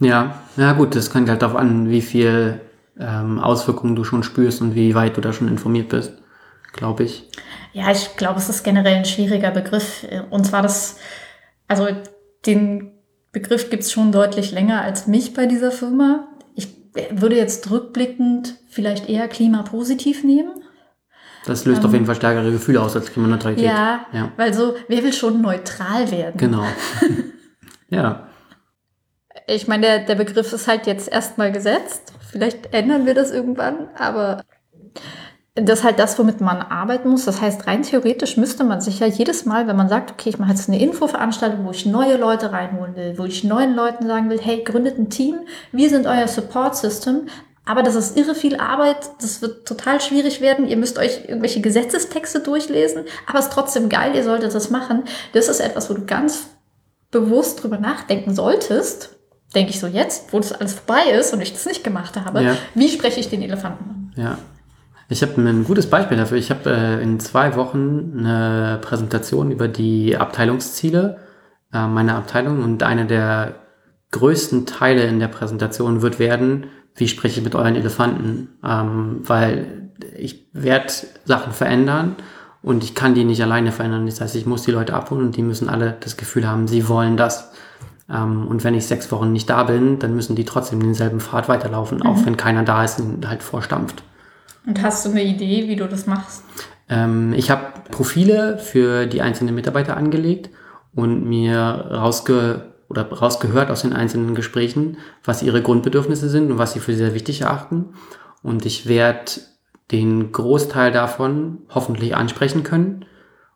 Ja, ja gut, das kommt halt darauf an, wie viel ähm, Auswirkungen du schon spürst und wie weit du da schon informiert bist, glaube ich. Ja, ich glaube, es ist generell ein schwieriger Begriff. Und zwar das, also den Begriff gibt es schon deutlich länger als mich bei dieser Firma würde jetzt rückblickend vielleicht eher klimapositiv nehmen. Das löst ähm, auf jeden Fall stärkere Gefühle aus als Klimaneutralität. Ja, ja, weil so, wer will schon neutral werden? Genau. ja. Ich meine, der, der Begriff ist halt jetzt erstmal gesetzt. Vielleicht ändern wir das irgendwann, aber das ist halt das, womit man arbeiten muss. Das heißt, rein theoretisch müsste man sich ja jedes Mal, wenn man sagt, okay, ich mache jetzt eine Infoveranstaltung, wo ich neue Leute reinholen will, wo ich neuen Leuten sagen will, hey, gründet ein Team, wir sind euer Support System. Aber das ist irre viel Arbeit, das wird total schwierig werden. Ihr müsst euch irgendwelche Gesetzestexte durchlesen, aber es ist trotzdem geil, ihr solltet das machen. Das ist etwas, wo du ganz bewusst drüber nachdenken solltest, denke ich so jetzt, wo das alles vorbei ist und ich das nicht gemacht habe. Ja. Wie spreche ich den Elefanten an? Ja, ich habe ein gutes Beispiel dafür. Ich habe äh, in zwei Wochen eine Präsentation über die Abteilungsziele äh, meiner Abteilung und eine der größten Teile in der Präsentation wird werden, wie spreche ich mit euren Elefanten, ähm, weil ich werde Sachen verändern und ich kann die nicht alleine verändern. Das heißt, ich muss die Leute abholen und die müssen alle das Gefühl haben, sie wollen das. Ähm, und wenn ich sechs Wochen nicht da bin, dann müssen die trotzdem denselben Pfad weiterlaufen, mhm. auch wenn keiner da ist und halt vorstampft. Und hast du eine Idee, wie du das machst? Ähm, ich habe Profile für die einzelnen Mitarbeiter angelegt und mir rausge oder rausgehört aus den einzelnen Gesprächen, was ihre Grundbedürfnisse sind und was sie für sehr wichtig erachten. Und ich werde den Großteil davon hoffentlich ansprechen können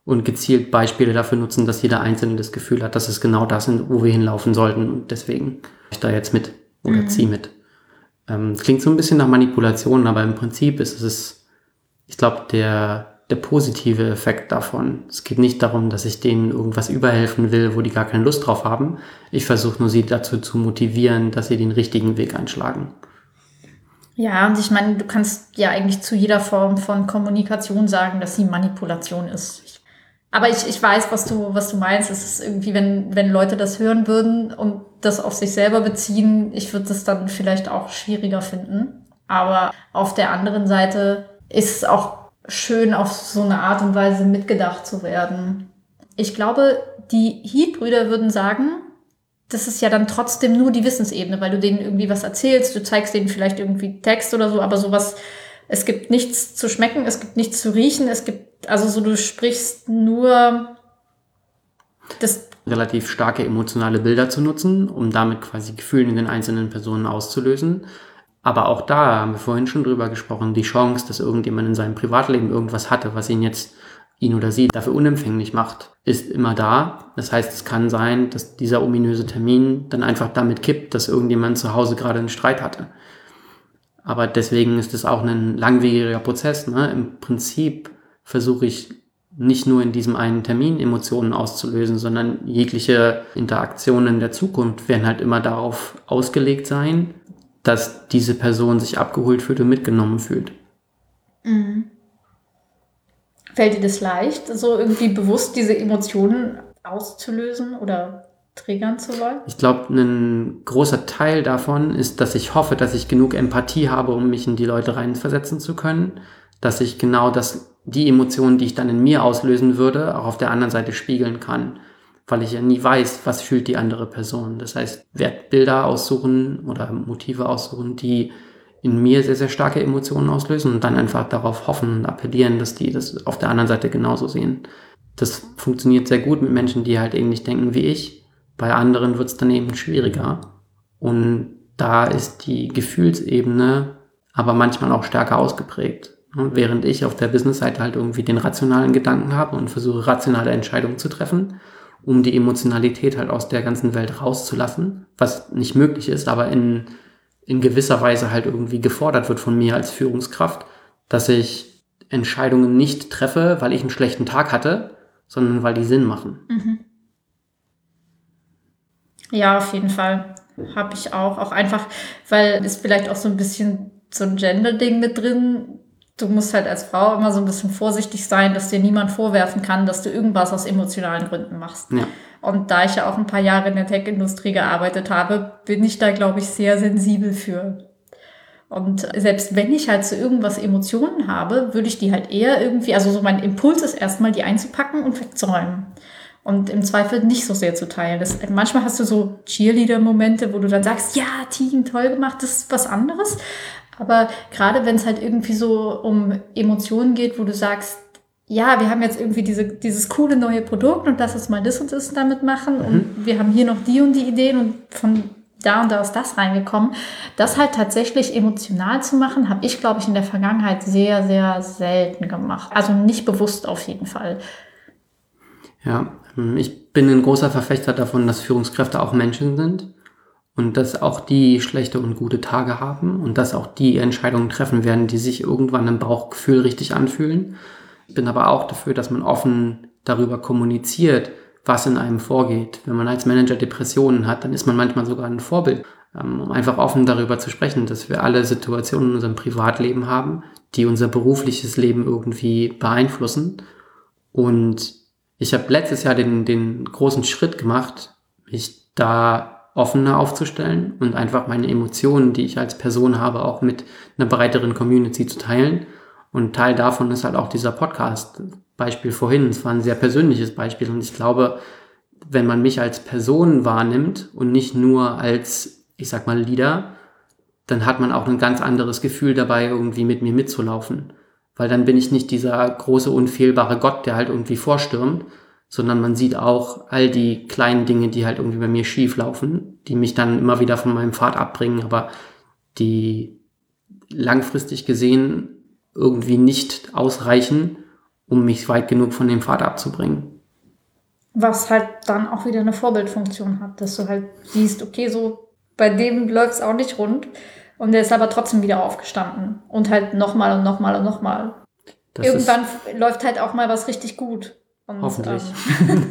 und gezielt Beispiele dafür nutzen, dass jeder Einzelne das Gefühl hat, dass es genau das ist, wo wir hinlaufen sollten. Und deswegen ich da jetzt mit oder mhm. ziehe mit. Ähm, klingt so ein bisschen nach Manipulation, aber im Prinzip ist es, ich glaube, der, der positive Effekt davon. Es geht nicht darum, dass ich denen irgendwas überhelfen will, wo die gar keine Lust drauf haben. Ich versuche nur sie dazu zu motivieren, dass sie den richtigen Weg einschlagen. Ja, und ich meine, du kannst ja eigentlich zu jeder Form von Kommunikation sagen, dass sie Manipulation ist. Ich aber ich, ich weiß, was du, was du meinst. Es ist irgendwie, wenn, wenn Leute das hören würden und das auf sich selber beziehen, ich würde das dann vielleicht auch schwieriger finden. Aber auf der anderen Seite ist es auch schön, auf so eine Art und Weise mitgedacht zu werden. Ich glaube, die Heat-Brüder würden sagen, das ist ja dann trotzdem nur die Wissensebene, weil du denen irgendwie was erzählst, du zeigst denen vielleicht irgendwie Text oder so, aber sowas, es gibt nichts zu schmecken, es gibt nichts zu riechen, es gibt also so du sprichst nur das relativ starke emotionale Bilder zu nutzen, um damit quasi Gefühle in den einzelnen Personen auszulösen. Aber auch da haben wir vorhin schon drüber gesprochen, die Chance, dass irgendjemand in seinem Privatleben irgendwas hatte, was ihn jetzt ihn oder sie dafür unempfänglich macht, ist immer da. Das heißt, es kann sein, dass dieser ominöse Termin dann einfach damit kippt, dass irgendjemand zu Hause gerade einen Streit hatte. Aber deswegen ist es auch ein langwieriger Prozess. Ne? Im Prinzip versuche ich nicht nur in diesem einen Termin Emotionen auszulösen, sondern jegliche Interaktionen in der Zukunft werden halt immer darauf ausgelegt sein, dass diese Person sich abgeholt fühlt und mitgenommen fühlt. Mhm. Fällt dir das leicht, so irgendwie bewusst diese Emotionen auszulösen oder triggern zu wollen? Ich glaube, ein großer Teil davon ist, dass ich hoffe, dass ich genug Empathie habe, um mich in die Leute reinversetzen zu können, dass ich genau das die Emotionen, die ich dann in mir auslösen würde, auch auf der anderen Seite spiegeln kann, weil ich ja nie weiß, was fühlt die andere Person. Das heißt, werde Bilder aussuchen oder Motive aussuchen, die in mir sehr, sehr starke Emotionen auslösen und dann einfach darauf hoffen und appellieren, dass die das auf der anderen Seite genauso sehen. Das funktioniert sehr gut mit Menschen, die halt ähnlich denken wie ich. Bei anderen wird es dann eben schwieriger. Und da ist die Gefühlsebene aber manchmal auch stärker ausgeprägt. Während ich auf der Business-Seite halt irgendwie den rationalen Gedanken habe und versuche, rationale Entscheidungen zu treffen, um die Emotionalität halt aus der ganzen Welt rauszulassen, was nicht möglich ist, aber in, in gewisser Weise halt irgendwie gefordert wird von mir als Führungskraft, dass ich Entscheidungen nicht treffe, weil ich einen schlechten Tag hatte, sondern weil die Sinn machen. Mhm. Ja, auf jeden Fall. Habe ich auch. Auch einfach, weil es vielleicht auch so ein bisschen so ein Gender-Ding mit drin du musst halt als Frau immer so ein bisschen vorsichtig sein, dass dir niemand vorwerfen kann, dass du irgendwas aus emotionalen Gründen machst. Ja. Und da ich ja auch ein paar Jahre in der Tech-Industrie gearbeitet habe, bin ich da, glaube ich, sehr sensibel für. Und selbst wenn ich halt zu irgendwas Emotionen habe, würde ich die halt eher irgendwie, also so mein Impuls ist erstmal, die einzupacken und wegzuräumen. Und im Zweifel nicht so sehr zu teilen. Das, manchmal hast du so Cheerleader-Momente, wo du dann sagst, ja, Team, toll gemacht, das ist was anderes. Aber gerade wenn es halt irgendwie so um Emotionen geht, wo du sagst, ja, wir haben jetzt irgendwie diese, dieses coole neue Produkt und lass uns mal das und das damit machen mhm. und wir haben hier noch die und die Ideen und von da und da ist das reingekommen. Das halt tatsächlich emotional zu machen, habe ich, glaube ich, in der Vergangenheit sehr, sehr selten gemacht. Also nicht bewusst auf jeden Fall. Ja, ich bin ein großer Verfechter davon, dass Führungskräfte auch Menschen sind und dass auch die schlechte und gute Tage haben und dass auch die Entscheidungen treffen werden, die sich irgendwann im Bauchgefühl richtig anfühlen. Ich bin aber auch dafür, dass man offen darüber kommuniziert, was in einem vorgeht. Wenn man als Manager Depressionen hat, dann ist man manchmal sogar ein Vorbild, ähm, um einfach offen darüber zu sprechen, dass wir alle Situationen in unserem Privatleben haben, die unser berufliches Leben irgendwie beeinflussen. Und ich habe letztes Jahr den, den großen Schritt gemacht, mich da offener aufzustellen und einfach meine Emotionen, die ich als Person habe, auch mit einer breiteren Community zu teilen. Und Teil davon ist halt auch dieser Podcast. Beispiel vorhin, es war ein sehr persönliches Beispiel und ich glaube, wenn man mich als Person wahrnimmt und nicht nur als, ich sag mal, Leader, dann hat man auch ein ganz anderes Gefühl dabei, irgendwie mit mir mitzulaufen. Weil dann bin ich nicht dieser große, unfehlbare Gott, der halt irgendwie vorstürmt, sondern man sieht auch all die kleinen Dinge, die halt irgendwie bei mir schief laufen, die mich dann immer wieder von meinem Pfad abbringen, aber die langfristig gesehen irgendwie nicht ausreichen, um mich weit genug von dem Pfad abzubringen. Was halt dann auch wieder eine Vorbildfunktion hat, dass du halt siehst, okay, so bei dem läuft es auch nicht rund und der ist aber trotzdem wieder aufgestanden und halt nochmal und nochmal und nochmal. Irgendwann läuft halt auch mal was richtig gut. Und, Hoffentlich. Ähm,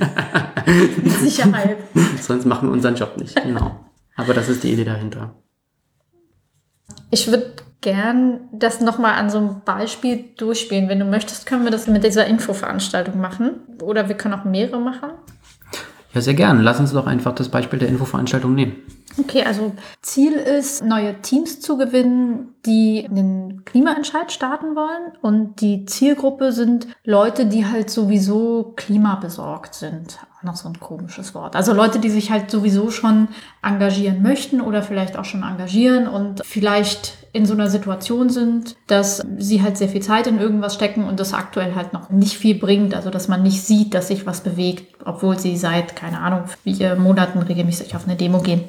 mit Sicherheit. Sonst machen wir unseren Job nicht, genau. Aber das ist die Idee dahinter. Ich würde gern das nochmal an so einem Beispiel durchspielen. Wenn du möchtest, können wir das mit dieser Infoveranstaltung machen. Oder wir können auch mehrere machen. Ja, sehr gerne. Lass uns doch einfach das Beispiel der Infoveranstaltung nehmen. Okay, also Ziel ist, neue Teams zu gewinnen, die einen Klimaentscheid starten wollen. Und die Zielgruppe sind Leute, die halt sowieso klimabesorgt sind. Auch noch so ein komisches Wort. Also Leute, die sich halt sowieso schon engagieren möchten oder vielleicht auch schon engagieren und vielleicht in so einer Situation sind, dass sie halt sehr viel Zeit in irgendwas stecken und das aktuell halt noch nicht viel bringt. Also dass man nicht sieht, dass sich was bewegt, obwohl sie seit, keine Ahnung, vier Monaten regelmäßig auf eine Demo gehen.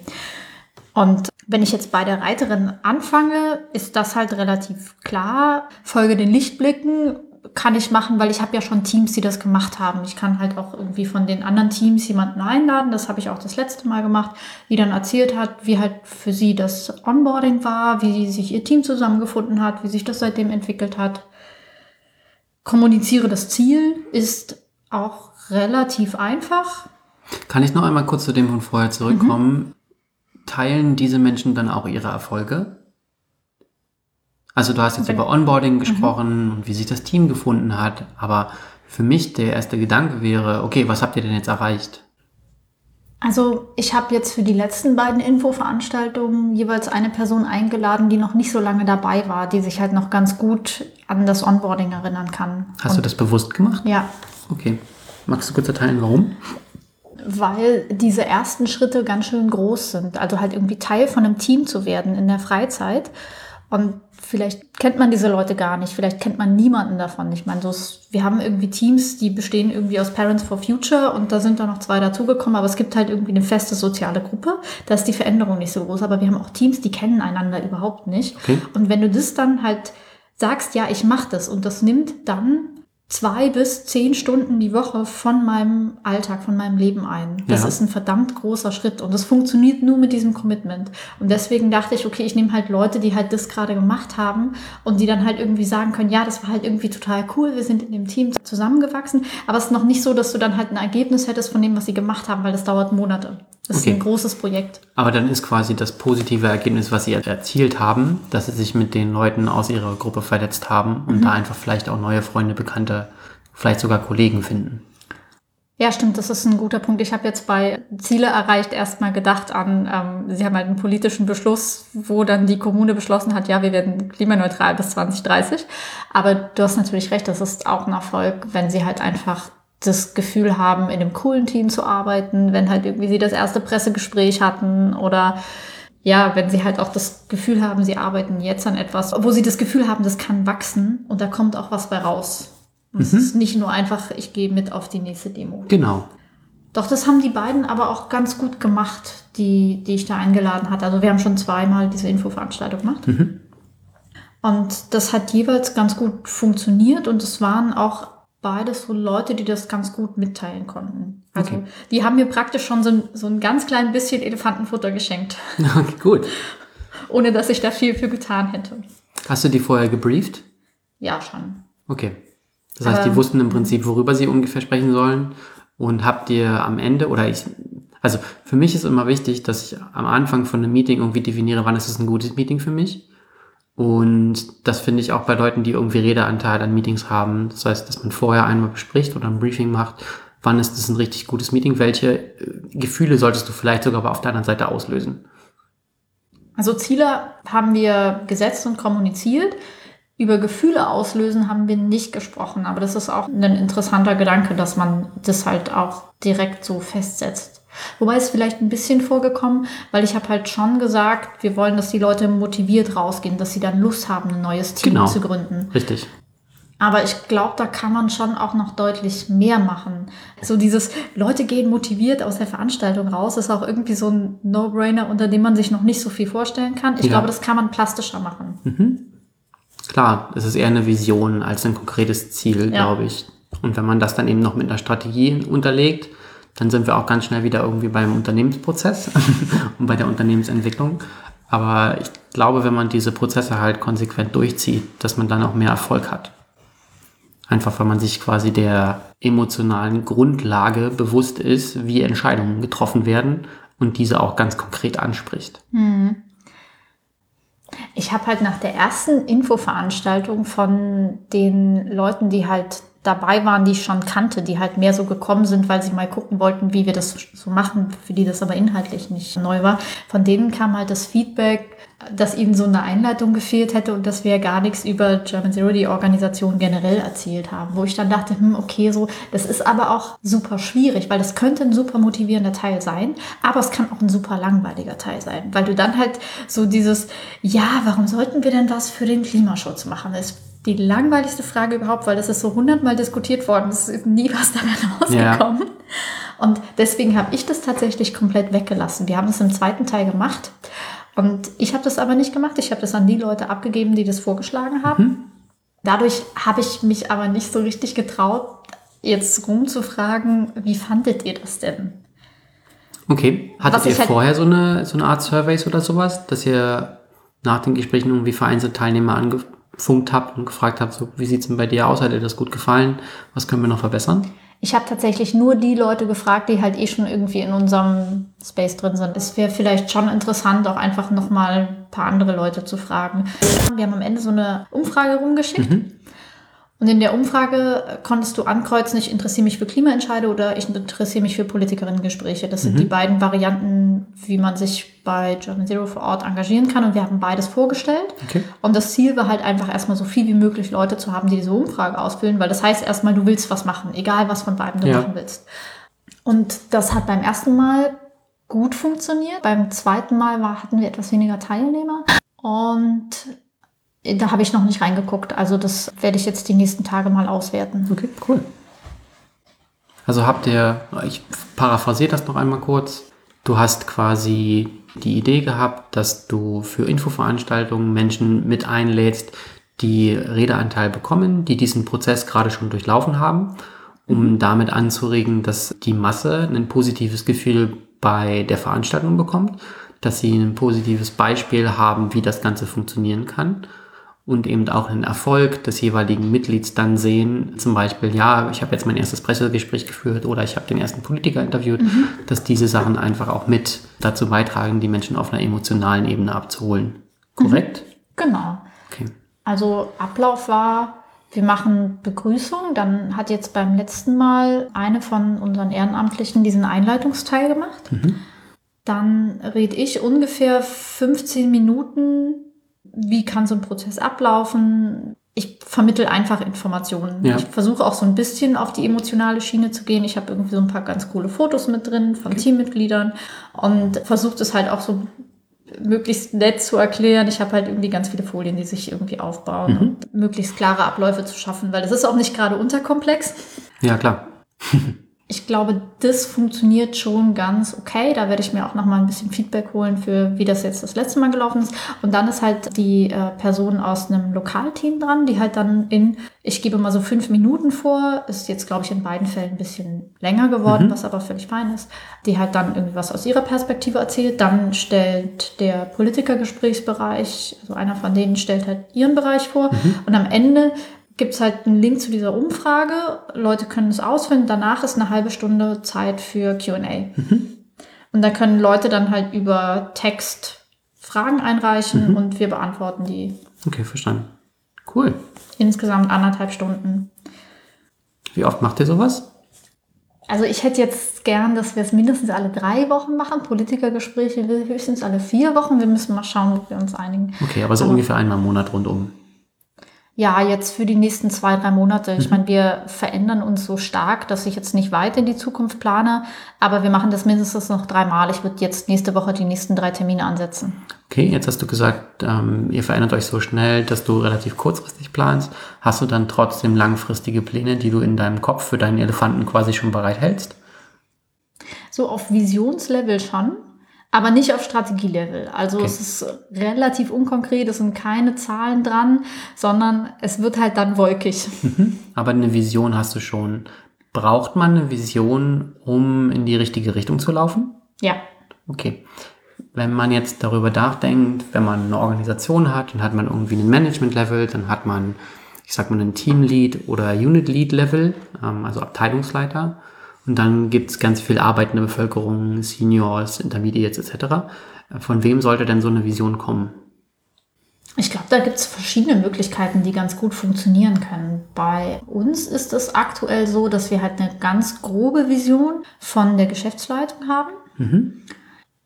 Und wenn ich jetzt bei der Reiterin anfange, ist das halt relativ klar. Folge den Lichtblicken kann ich machen, weil ich habe ja schon Teams, die das gemacht haben. Ich kann halt auch irgendwie von den anderen Teams jemanden einladen. Das habe ich auch das letzte Mal gemacht, die dann erzählt hat, wie halt für sie das Onboarding war, wie sich ihr Team zusammengefunden hat, wie sich das seitdem entwickelt hat. Kommuniziere das Ziel ist auch relativ einfach. Kann ich noch einmal kurz zu dem von vorher zurückkommen? Mhm. Teilen diese Menschen dann auch ihre Erfolge? Also du hast jetzt über Onboarding mhm. gesprochen mhm. und wie sich das Team gefunden hat, aber für mich der erste Gedanke wäre, okay, was habt ihr denn jetzt erreicht? Also ich habe jetzt für die letzten beiden Infoveranstaltungen jeweils eine Person eingeladen, die noch nicht so lange dabei war, die sich halt noch ganz gut an das Onboarding erinnern kann. Hast und du das bewusst gemacht? Ja. Okay. Magst du kurz erteilen, warum? Weil diese ersten Schritte ganz schön groß sind. Also halt irgendwie Teil von einem Team zu werden in der Freizeit. Und vielleicht kennt man diese Leute gar nicht, vielleicht kennt man niemanden davon. Ich meine, so ist, wir haben irgendwie Teams, die bestehen irgendwie aus Parents for Future und da sind da noch zwei dazugekommen, aber es gibt halt irgendwie eine feste soziale Gruppe. Da ist die Veränderung nicht so groß, aber wir haben auch Teams, die kennen einander überhaupt nicht. Okay. Und wenn du das dann halt sagst, ja, ich mache das und das nimmt dann zwei bis zehn Stunden die Woche von meinem Alltag, von meinem Leben ein. Das ja. ist ein verdammt großer Schritt und das funktioniert nur mit diesem Commitment. Und deswegen dachte ich, okay, ich nehme halt Leute, die halt das gerade gemacht haben und die dann halt irgendwie sagen können, ja, das war halt irgendwie total cool, wir sind in dem Team zusammengewachsen, aber es ist noch nicht so, dass du dann halt ein Ergebnis hättest von dem, was sie gemacht haben, weil das dauert Monate. Das okay. ist ein großes Projekt. Aber dann ist quasi das positive Ergebnis, was sie erzielt haben, dass sie sich mit den Leuten aus ihrer Gruppe verletzt haben und mhm. da einfach vielleicht auch neue Freunde, Bekannte, vielleicht sogar Kollegen finden. Ja, stimmt, das ist ein guter Punkt. Ich habe jetzt bei Ziele erreicht erstmal gedacht an, ähm, Sie haben halt einen politischen Beschluss, wo dann die Kommune beschlossen hat, ja, wir werden klimaneutral bis 2030. Aber du hast natürlich recht, das ist auch ein Erfolg, wenn sie halt einfach das Gefühl haben, in einem coolen Team zu arbeiten, wenn halt irgendwie sie das erste Pressegespräch hatten oder ja, wenn sie halt auch das Gefühl haben, sie arbeiten jetzt an etwas, wo sie das Gefühl haben, das kann wachsen und da kommt auch was bei raus. Es mhm. ist nicht nur einfach, ich gehe mit auf die nächste Demo. Genau. Doch das haben die beiden aber auch ganz gut gemacht, die, die ich da eingeladen hatte. Also wir haben schon zweimal diese Infoveranstaltung gemacht. Mhm. Und das hat jeweils ganz gut funktioniert und es waren auch beides so Leute, die das ganz gut mitteilen konnten. Also okay. die haben mir praktisch schon so ein, so ein ganz klein bisschen Elefantenfutter geschenkt. Okay, gut. Ohne dass ich da viel für getan hätte. Hast du die vorher gebrieft? Ja, schon. Okay. Das heißt, die wussten im Prinzip, worüber sie ungefähr sprechen sollen. Und habt ihr am Ende, oder ich, also für mich ist immer wichtig, dass ich am Anfang von einem Meeting irgendwie definiere, wann ist es ein gutes Meeting für mich. Und das finde ich auch bei Leuten, die irgendwie Redeanteil an Meetings haben. Das heißt, dass man vorher einmal bespricht oder ein Briefing macht, wann ist es ein richtig gutes Meeting, welche äh, Gefühle solltest du vielleicht sogar auf der anderen Seite auslösen. Also Ziele haben wir gesetzt und kommuniziert. über Gefühle auslösen haben wir nicht gesprochen, aber das ist auch ein interessanter Gedanke, dass man das halt auch direkt so festsetzt. Wobei es vielleicht ein bisschen vorgekommen, weil ich habe halt schon gesagt, wir wollen, dass die Leute motiviert rausgehen, dass sie dann Lust haben, ein neues Team Genau. zu gründen. Richtig. Aber ich glaube, da kann man schon auch noch deutlich mehr machen. So dieses Leute gehen motiviert aus der Veranstaltung raus, ist auch irgendwie so ein No-Brainer, unter dem man sich noch nicht so viel vorstellen kann. Ich Ja. glaube, das kann man plastischer machen. Klar, es ist eher eine Vision als ein konkretes Ziel, Ja. glaube ich. Und wenn man das dann eben noch mit einer Strategie unterlegt, dann sind wir auch ganz schnell wieder irgendwie beim Unternehmensprozess und bei der Unternehmensentwicklung. Aber ich glaube, wenn man diese Prozesse halt konsequent durchzieht, dass man dann auch mehr Erfolg hat. Einfach weil man sich quasi der emotionalen Grundlage bewusst ist, wie Entscheidungen getroffen werden und diese auch ganz konkret anspricht. Ich habe halt nach der ersten Infoveranstaltung von den Leuten, die halt dabei waren, die ich schon kannte, die halt mehr so gekommen sind, weil sie mal gucken wollten, wie wir das so machen, für die das aber inhaltlich nicht neu war. Von denen kam halt das Feedback, dass ihnen so eine Einleitung gefehlt hätte und dass wir gar nichts über German Zero, die Organisation generell erzählt haben. Wo ich dann dachte, hm, okay, so, das ist aber auch super schwierig, weil das könnte ein super motivierender Teil sein, aber es kann auch ein super langweiliger Teil sein, weil du dann halt so dieses, ja, warum sollten wir denn was für den Klimaschutz machen? Ist die langweiligste Frage überhaupt, weil das ist so hundertmal diskutiert worden. Es ist nie was dabei rausgekommen. Und deswegen habe ich das tatsächlich komplett weggelassen. Wir haben es im zweiten Teil gemacht. Und ich habe das aber nicht gemacht. Ich habe das an die Leute abgegeben, die das vorgeschlagen haben. Dadurch habe ich mich aber nicht so richtig getraut, jetzt rumzufragen, wie fandet ihr das denn? Okay. Hattet Was ihr halt- vorher so eine, so eine Art Surveys oder sowas, dass ihr nach den Gesprächen irgendwie vereinzelte Teilnehmer angefunkt habt und gefragt habt, so, wie sieht's denn bei dir aus? Hat dir das gut gefallen? Was können wir noch verbessern? Ich habe tatsächlich nur die Leute gefragt, die halt eh schon irgendwie in unserem Space drin sind. Es wäre vielleicht schon interessant, auch einfach nochmal ein paar andere Leute zu fragen. Wir haben am Ende so eine Umfrage rumgeschickt. Und in der Umfrage konntest du ankreuzen, ich interessiere mich für Klimaentscheide oder ich interessiere mich für Politikerinnengespräche. Das sind die beiden Varianten, wie man sich bei German Zero vor Ort engagieren kann. Und wir haben beides vorgestellt. Okay. Und das Ziel war halt einfach erstmal so viel wie möglich Leute zu haben, die diese Umfrage ausfüllen, weil das heißt erstmal, du willst was machen, egal was von beiden du Ja. machen willst. Und das hat beim ersten Mal gut funktioniert. Beim zweiten Mal war, hatten wir etwas weniger Teilnehmer. Und da habe ich noch nicht reingeguckt. Also das werde ich jetzt die nächsten Tage mal auswerten. Okay, cool. Also habt ihr, ich paraphrasiere das noch einmal kurz. Du hast quasi die Idee gehabt, dass du für Infoveranstaltungen Menschen mit einlädst, die Redeanteil bekommen, die diesen Prozess gerade schon durchlaufen haben, um damit anzuregen, dass die Masse ein positives Gefühl bei der Veranstaltung bekommt, dass sie ein positives Beispiel haben, wie das Ganze funktionieren kann und eben auch einen Erfolg des jeweiligen Mitglieds dann sehen. Zum Beispiel, ja, ich habe jetzt mein erstes Pressegespräch geführt oder ich habe den ersten Politiker interviewt, dass diese Sachen einfach auch mit dazu beitragen, die Menschen auf einer emotionalen Ebene abzuholen. Korrekt? Genau. Okay. Also Ablauf war, wir machen Begrüßung. Dann hat jetzt beim letzten Mal eine von unseren Ehrenamtlichen diesen Einleitungsteil gemacht. Dann rede ich ungefähr 15 Minuten, wie kann so ein Prozess ablaufen. Ich vermittel einfach Informationen. Ja. Ich versuche auch so ein bisschen auf die emotionale Schiene zu gehen. Ich habe irgendwie so ein paar ganz coole Fotos mit drin von Teammitgliedern und versuche das halt auch so möglichst nett zu erklären. Ich habe halt irgendwie ganz viele Folien, die sich irgendwie aufbauen und möglichst klare Abläufe zu schaffen, weil das ist auch nicht gerade unterkomplex. Ja, klar. Ich glaube, das funktioniert schon ganz okay. Da werde ich mir auch noch mal ein bisschen Feedback holen für, wie das jetzt das letzte Mal gelaufen ist. Und dann ist halt die äh, Person aus einem Lokalteam dran, die halt dann in, ich gebe mal so fünf Minuten vor, ist jetzt, glaube ich, in beiden Fällen ein bisschen länger geworden, was aber völlig fein ist, die halt dann irgendwie was aus ihrer Perspektive erzählt. Dann stellt der Politikergesprächsbereich, also einer von denen stellt halt ihren Bereich vor. Und am Ende gibt es halt einen Link zu dieser Umfrage. Leute können es ausfüllen. Danach ist eine halbe Stunde Zeit für QA. Und da können Leute dann halt über Text Fragen einreichen und wir beantworten die. Okay, verstanden. Cool. Insgesamt anderthalb Stunden. Wie oft macht ihr sowas? Also ich hätte jetzt gern, dass wir es mindestens alle drei Wochen machen. Politikergespräche höchstens alle vier Wochen. Wir müssen mal schauen, ob wir uns einigen. Okay, aber so Aber- ungefähr einmal im Monat rundum. Ja, jetzt für die nächsten zwei, drei Monate. Ich Mhm. meine, wir verändern uns so stark, dass ich jetzt nicht weit in die Zukunft plane, aber wir machen das mindestens noch dreimal. Ich würde jetzt nächste Woche die nächsten drei Termine ansetzen. Okay, jetzt hast du gesagt, ähm, ihr verändert euch so schnell, dass du relativ kurzfristig planst. Hast du dann trotzdem langfristige Pläne, die du in deinem Kopf für deinen Elefanten quasi schon bereithältst? So auf Visionslevel schon, aber nicht auf Strategielevel. Also Okay. es ist relativ unkonkret, es sind keine Zahlen dran, sondern es wird halt dann wolkig. Aber eine Vision hast du schon. Braucht man eine Vision, um in die richtige Richtung zu laufen? Ja. Okay. Wenn man jetzt darüber nachdenkt, wenn man eine Organisation hat, dann hat man irgendwie ein Management-Level, dann hat man, ich sag mal, einen Team-Lead oder Unit-Lead-Level, ähm, also Abteilungsleiter. Und dann gibt es ganz viel arbeitende Bevölkerung, Seniors, Intermediates etc. Von wem sollte denn so eine Vision kommen? Ich glaube, da gibt es verschiedene Möglichkeiten, die ganz gut funktionieren können. Bei uns ist es aktuell so, dass wir halt eine ganz grobe Vision von der Geschäftsleitung haben,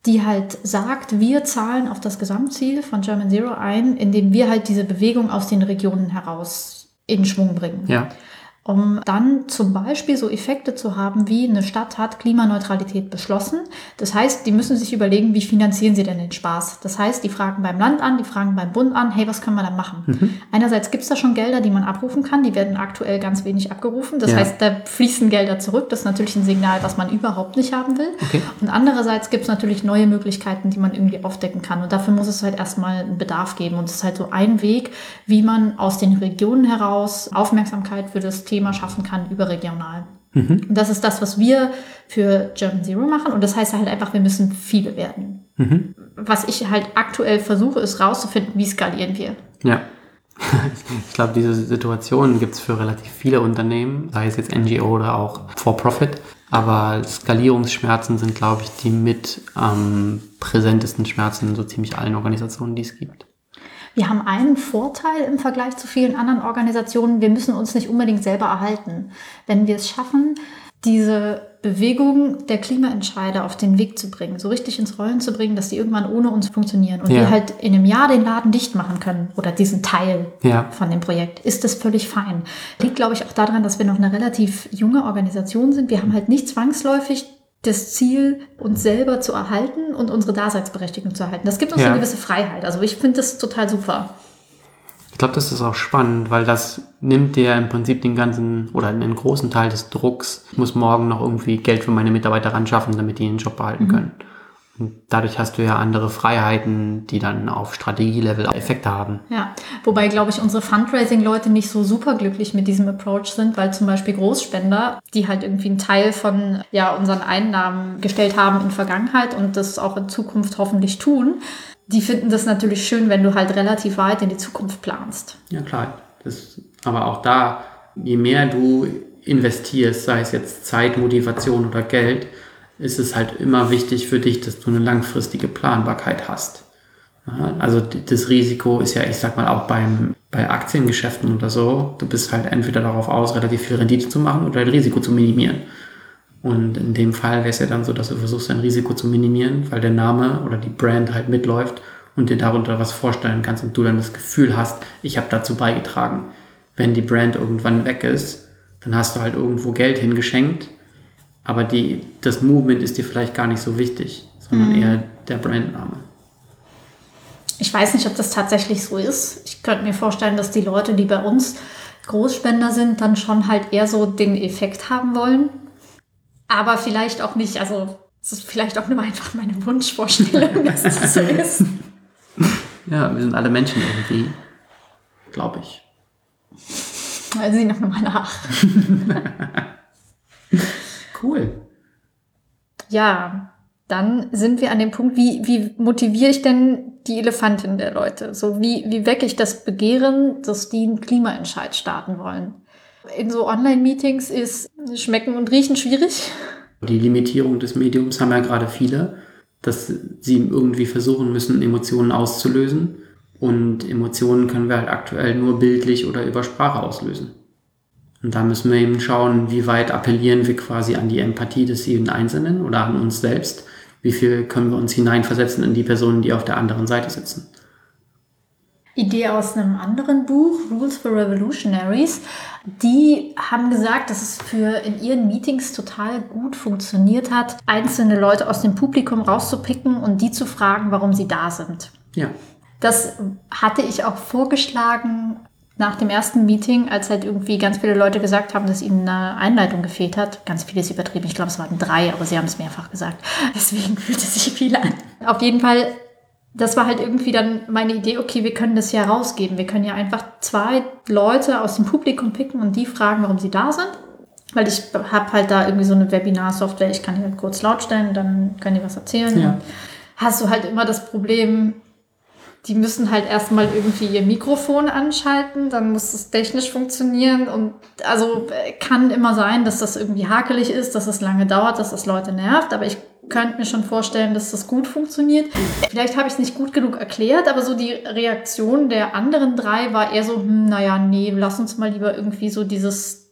die halt sagt, wir zahlen auf das Gesamtziel von German Zero ein, indem wir halt diese Bewegung aus den Regionen heraus in Schwung bringen. Ja, um dann zum Beispiel so Effekte zu haben, wie eine Stadt hat Klimaneutralität beschlossen. Das heißt, die müssen sich überlegen, wie finanzieren sie denn den Spaß. Das heißt, die fragen beim Land an, die fragen beim Bund an, hey, was können wir da machen? Einerseits gibt es da schon Gelder, die man abrufen kann, die werden aktuell ganz wenig abgerufen. Das Ja. heißt, da fließen Gelder zurück. Das ist natürlich ein Signal, was man überhaupt nicht haben will. Okay. Und andererseits gibt es natürlich neue Möglichkeiten, die man irgendwie aufdecken kann. Und dafür muss es halt erstmal einen Bedarf geben. Und es ist halt so ein Weg, wie man aus den Regionen heraus Aufmerksamkeit für das Thema schaffen kann, überregional. Und das ist das, was wir für German Zero machen. Und das heißt halt einfach, wir müssen viele werden. Was ich halt aktuell versuche, ist rauszufinden, wie skalieren wir. Ja. Ich glaube, diese Situation gibt es für relativ viele Unternehmen, sei es jetzt NGO oder auch For-Profit. Aber Skalierungsschmerzen sind, glaube ich, die mit am präsentesten Schmerzen in so ziemlich allen Organisationen, die es gibt. Wir haben einen Vorteil im Vergleich zu vielen anderen Organisationen. Wir müssen uns nicht unbedingt selber erhalten. Wenn wir es schaffen, diese Bewegung der Klimaentscheider auf den Weg zu bringen, so richtig ins Rollen zu bringen, dass die irgendwann ohne uns funktionieren und Ja. wir halt in einem Jahr den Laden dicht machen können oder diesen Teil Ja. von dem Projekt, ist das völlig fein. Liegt, glaube ich, auch daran, dass wir noch eine relativ junge Organisation sind. Wir haben halt nicht zwangsläufig das Ziel, uns selber zu erhalten und unsere Daseinsberechtigung zu erhalten. Das gibt uns Ja. eine gewisse Freiheit. Also ich finde das total super. Ich glaube, das ist auch spannend, weil das nimmt dir im Prinzip den ganzen oder einen großen Teil des Drucks. Ich muss morgen noch irgendwie Geld für meine Mitarbeiter ran schaffen, damit die den Job behalten können. Und dadurch hast du ja andere Freiheiten, die dann auf Strategielevel Effekte haben. Ja, wobei, glaube ich, unsere Fundraising-Leute nicht so super glücklich mit diesem Approach sind, weil zum Beispiel Großspender, die halt irgendwie einen Teil von ja, unseren Einnahmen gestellt haben in Vergangenheit und das auch in Zukunft hoffentlich tun, die finden das natürlich schön, wenn du halt relativ weit in die Zukunft planst. Ja, klar. Das, aber auch da, je mehr du investierst, sei es jetzt Zeit, Motivation oder Geld, ist es halt immer wichtig für dich, dass du eine langfristige Planbarkeit hast. Also das Risiko ist ja, ich sag mal, auch beim, bei Aktiengeschäften oder so, du bist halt entweder darauf aus, relativ viel Rendite zu machen oder dein Risiko zu minimieren. Und in dem Fall wäre es ja dann so, dass du versuchst, dein Risiko zu minimieren, weil der Name oder die Brand halt mitläuft und dir darunter was vorstellen kannst und du dann das Gefühl hast, ich habe dazu beigetragen. Wenn die Brand irgendwann weg ist, dann hast du halt irgendwo Geld hingeschenkt, aber die, das Movement ist dir vielleicht gar nicht so wichtig, sondern eher der Brandname. Ich weiß nicht, ob das tatsächlich so ist. Ich könnte mir vorstellen, dass die Leute, die bei uns Großspender sind, dann schon halt eher so den Effekt haben wollen. Aber vielleicht auch nicht. Also, es ist vielleicht auch nur einfach meine Wunschvorstellung, dass das so ist. Ja, wir sind alle Menschen irgendwie, glaube ich. Also, sie noch mal nach. Cool. Ja, dann sind wir an dem Punkt, wie, wie motiviere ich denn die Elefantin der Leute? So, wie, wie wecke ich das Begehren, dass die einen Klimaentscheid starten wollen? In so Online-Meetings ist Schmecken und Riechen schwierig. Die Limitierung des Mediums haben ja gerade viele, dass sie irgendwie versuchen müssen, Emotionen auszulösen. Und Emotionen können wir halt aktuell nur bildlich oder über Sprache auslösen. Und da müssen wir eben schauen, wie weit appellieren wir quasi an die Empathie des jeden Einzelnen oder an uns selbst. Wie viel können wir uns hineinversetzen in die Personen, die auf der anderen Seite sitzen. Idee aus einem anderen Buch, Rules for Revolutionaries. Die haben gesagt, dass es für in ihren Meetings total gut funktioniert hat, einzelne Leute aus dem Publikum rauszupicken und die zu fragen, warum sie da sind. Ja. Das hatte ich auch vorgeschlagen nach dem ersten Meeting, als halt irgendwie ganz viele Leute gesagt haben, dass ihnen eine Einleitung gefehlt hat. Ganz viele ist übertrieben. Ich glaube, es waren drei, aber sie haben es mehrfach gesagt. Deswegen fühlt es sich viel an. Auf jeden Fall, das war halt irgendwie dann meine Idee, okay, wir können das ja rausgeben. Wir können ja einfach zwei Leute aus dem Publikum picken und die fragen, warum sie da sind. Weil ich habe halt da irgendwie so eine Webinar-Software, ich kann die halt kurz laut stellen, dann können die was erzählen. Ja. Hast du halt immer das Problem, die müssen halt erstmal irgendwie ihr Mikrofon anschalten, dann muss es technisch funktionieren und also äh, kann immer sein, dass das irgendwie hakelig ist, dass es lange dauert, dass das Leute nervt, aber ich könnte mir schon vorstellen, dass das gut funktioniert. Vielleicht habe ich es nicht gut genug erklärt, aber so die Reaktion der anderen drei war eher so, hm, naja, nee, lass uns mal lieber irgendwie so dieses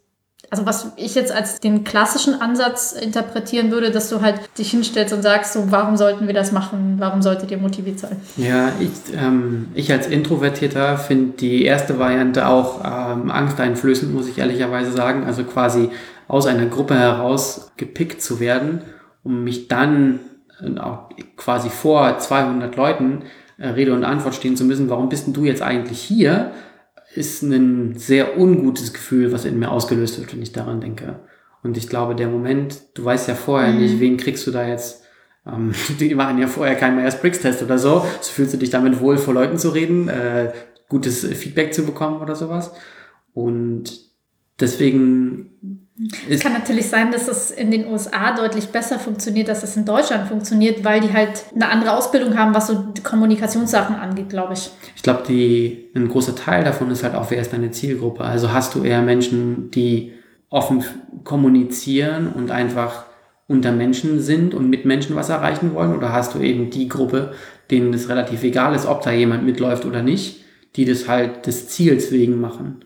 also was ich jetzt als den klassischen Ansatz interpretieren würde, dass du halt dich hinstellst und sagst, so, warum sollten wir das machen? Warum solltet ihr motiviert sein? Ja, ich, ähm, ich als Introvertierter finde die erste Variante auch ähm, angsteinflößend, muss ich ehrlicherweise sagen. Also quasi aus einer Gruppe heraus gepickt zu werden, um mich dann äh, auch quasi vor 200 Leuten äh, Rede und Antwort stehen zu müssen, warum bist denn du jetzt eigentlich hier? Ist ein sehr ungutes Gefühl, was in mir ausgelöst wird, wenn ich daran denke. Und ich glaube, der Moment, du weißt ja vorher mhm. nicht, wen kriegst du da jetzt. Ähm, die machen ja vorher keinen Myers-Briggs-Test oder so. So fühlst du dich damit wohl, vor Leuten zu reden, äh, gutes Feedback zu bekommen oder sowas. Und deswegen es kann natürlich sein, dass es in den USA deutlich besser funktioniert, dass es in Deutschland funktioniert, weil die halt eine andere Ausbildung haben, was so Kommunikationssachen angeht, glaube ich. Ich glaube, ein großer Teil davon ist halt auch, wer ist deine Zielgruppe? Also hast du eher Menschen, die offen kommunizieren und einfach unter Menschen sind und mit Menschen was erreichen wollen? Oder hast du eben die Gruppe, denen es relativ egal ist, ob da jemand mitläuft oder nicht, die das halt des Ziels wegen machen?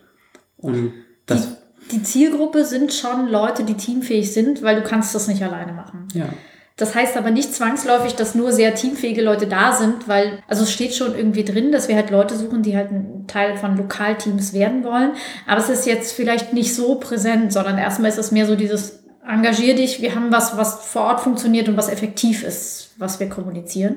Und das die die Zielgruppe sind schon Leute, die teamfähig sind, weil du kannst das nicht alleine machen. Ja. Das heißt aber nicht zwangsläufig, dass nur sehr teamfähige Leute da sind, weil, also es steht schon irgendwie drin, dass wir halt Leute suchen, die halt ein Teil von Lokalteams werden wollen. Aber es ist jetzt vielleicht nicht so präsent, sondern erstmal ist es mehr so dieses, engagier dich, wir haben was, was vor Ort funktioniert und was effektiv ist, was wir kommunizieren.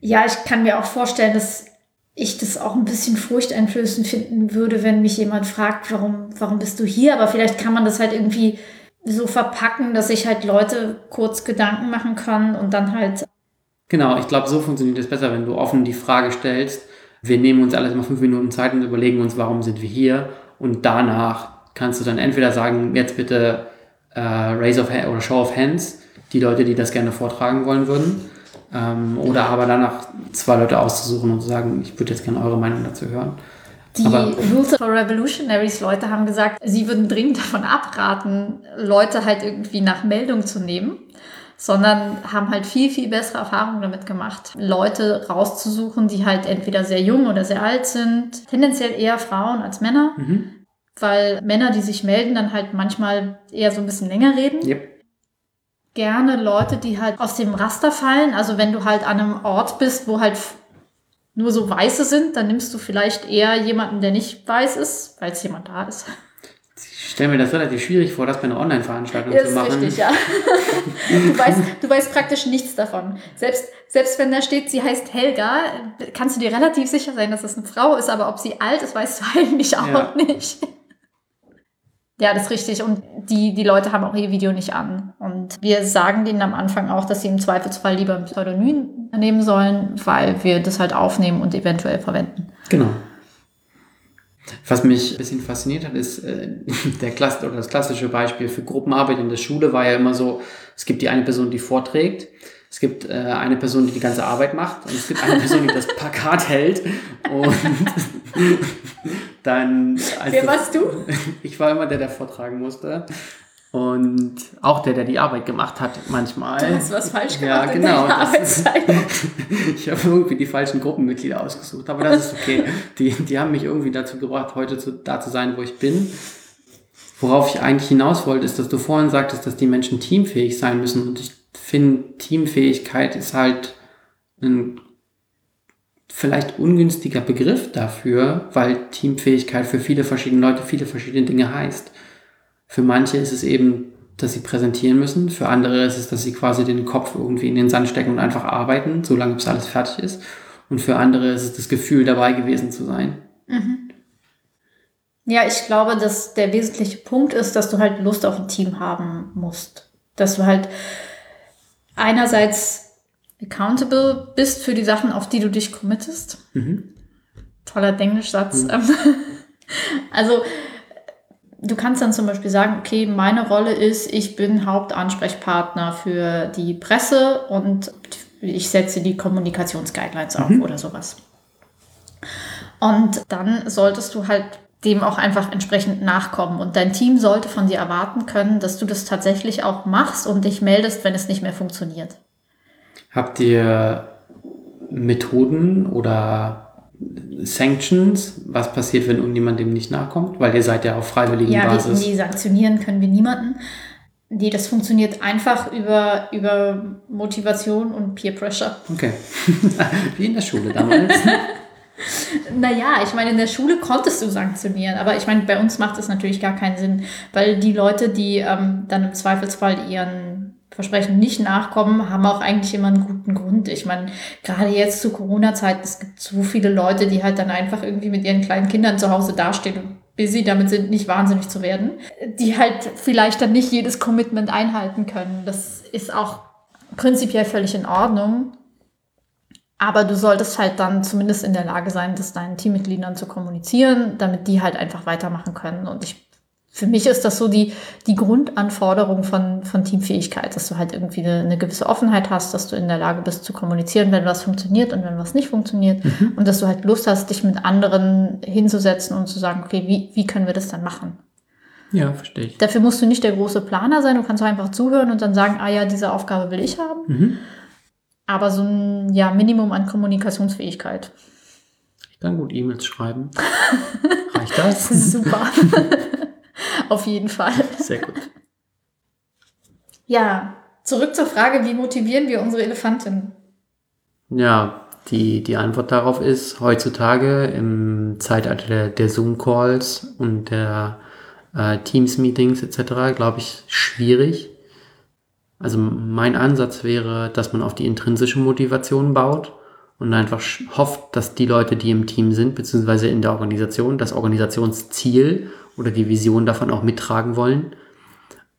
Ja, ich kann mir auch vorstellen, dass ich das auch ein bisschen furchteinflößend finden würde, wenn mich jemand fragt, warum, warum bist du hier? Aber vielleicht kann man das halt irgendwie so verpacken, dass sich halt Leute kurz Gedanken machen können und dann halt. Genau, ich glaube, so funktioniert es besser, wenn du offen die Frage stellst. Wir nehmen uns alles mal fünf Minuten Zeit und überlegen uns, warum sind wir hier? Und danach kannst du dann entweder sagen, jetzt bitte äh, Raise of Hand oder Show of Hands, die Leute, die das gerne vortragen wollen würden. Ähm, oder aber danach zwei Leute auszusuchen und zu sagen, ich würde jetzt gerne eure Meinung dazu hören. Die aber, Rules for Revolutionaries Leute haben gesagt, sie würden dringend davon abraten, Leute halt irgendwie nach Meldung zu nehmen, sondern haben halt viel, viel bessere Erfahrungen damit gemacht, Leute rauszusuchen, die halt entweder sehr jung oder sehr alt sind, tendenziell eher Frauen als Männer. Mhm. Weil Männer, die sich melden, dann halt manchmal eher so ein bisschen länger reden. Yep gerne Leute, die halt aus dem Raster fallen. Also wenn du halt an einem Ort bist, wo halt nur so Weiße sind, dann nimmst du vielleicht eher jemanden, der nicht weiß ist, weil es jemand da ist. Ich stelle mir das relativ schwierig vor, das bei einer Online-Veranstaltung zu machen. Ist richtig, ja. du, weißt, du weißt praktisch nichts davon. Selbst, selbst wenn da steht, sie heißt Helga, kannst du dir relativ sicher sein, dass das eine Frau ist, aber ob sie alt ist, weißt du eigentlich auch ja. nicht. Ja, das ist richtig. Und die, die Leute haben auch ihr Video nicht an. Und wir sagen denen am Anfang auch, dass sie im Zweifelsfall lieber ein Pseudonym nehmen sollen, weil wir das halt aufnehmen und eventuell verwenden. Genau. Was mich ein bisschen fasziniert hat, ist äh, der Klass oder das klassische Beispiel für Gruppenarbeit in der Schule war ja immer so, es gibt die eine Person, die vorträgt, es gibt äh, eine Person, die die ganze Arbeit macht und es gibt eine Person, die das Plakat hält und dann... Wer warst du? Ich war immer der, der vortragen musste. Und auch der, der die Arbeit gemacht hat, manchmal. Du hast was falsch gemacht. Ja, genau. ich habe irgendwie die falschen Gruppenmitglieder ausgesucht, aber das ist okay. Die, die haben mich irgendwie dazu gebracht, heute zu, da zu sein, wo ich bin. Worauf ich eigentlich hinaus wollte, ist, dass du vorhin sagtest, dass die Menschen teamfähig sein müssen. Und ich finde, Teamfähigkeit ist halt ein vielleicht ungünstiger Begriff dafür, weil Teamfähigkeit für viele verschiedene Leute viele verschiedene Dinge heißt. Für manche ist es eben, dass sie präsentieren müssen, für andere ist es, dass sie quasi den Kopf irgendwie in den Sand stecken und einfach arbeiten, solange bis alles fertig ist. Und für andere ist es das Gefühl, dabei gewesen zu sein. Mhm. Ja, ich glaube, dass der wesentliche Punkt ist, dass du halt Lust auf ein Team haben musst. Dass du halt einerseits accountable bist für die Sachen, auf die du dich committest. Mhm. Toller Denglischsatz. Mhm. Also du kannst dann zum Beispiel sagen, okay, meine Rolle ist, ich bin Hauptansprechpartner für die Presse und ich setze die Kommunikationsguidelines auf mhm. oder sowas. Und dann solltest du halt dem auch einfach entsprechend nachkommen. Und dein Team sollte von dir erwarten können, dass du das tatsächlich auch machst und dich meldest, wenn es nicht mehr funktioniert. Habt ihr Methoden oder Sanctions? Was passiert, wenn irgendjemand dem nicht nachkommt? Weil ihr seid ja auf freiwilligen ja, Basis. Ja, die sanktionieren können wir niemanden. Nee, das funktioniert einfach über, über Motivation und Peer Pressure. Okay. Wie in der Schule damals. Naja, ich meine, in der Schule konntest du sanktionieren, aber ich meine, bei uns macht es natürlich gar keinen Sinn, weil die Leute, die ähm, dann im Zweifelsfall ihren Versprechen nicht nachkommen, haben auch eigentlich immer einen guten Grund. Ich meine, gerade jetzt zu Corona-Zeit, es gibt so viele Leute, die halt dann einfach irgendwie mit ihren kleinen Kindern zu Hause dastehen und busy damit sind, nicht wahnsinnig zu werden, die halt vielleicht dann nicht jedes Commitment einhalten können. Das ist auch prinzipiell völlig in Ordnung. Aber du solltest halt dann zumindest in der Lage sein, das deinen Teammitgliedern zu kommunizieren, damit die halt einfach weitermachen können. Und ich, für mich ist das so die, die Grundanforderung von, von Teamfähigkeit, dass du halt irgendwie eine, eine gewisse Offenheit hast, dass du in der Lage bist zu kommunizieren, wenn was funktioniert und wenn was nicht funktioniert. Mhm. Und dass du halt Lust hast, dich mit anderen hinzusetzen und zu sagen, okay, wie, wie können wir das dann machen? Ja, verstehe ich. Dafür musst du nicht der große Planer sein, du kannst einfach zuhören und dann sagen, ah ja, diese Aufgabe will ich haben. Mhm. Aber so ein ja, Minimum an Kommunikationsfähigkeit. Ich kann gut E-Mails schreiben. Reicht das? Super. Auf jeden Fall. Sehr gut. Ja, zurück zur Frage, wie motivieren wir unsere Elefantin? Ja, die, die Antwort darauf ist heutzutage im Zeitalter der, der Zoom-Calls und der äh, Teams-Meetings etc., glaube ich, schwierig. Also mein Ansatz wäre, dass man auf die intrinsische Motivation baut und einfach hofft, dass die Leute, die im Team sind, beziehungsweise in der Organisation, das Organisationsziel oder die Vision davon auch mittragen wollen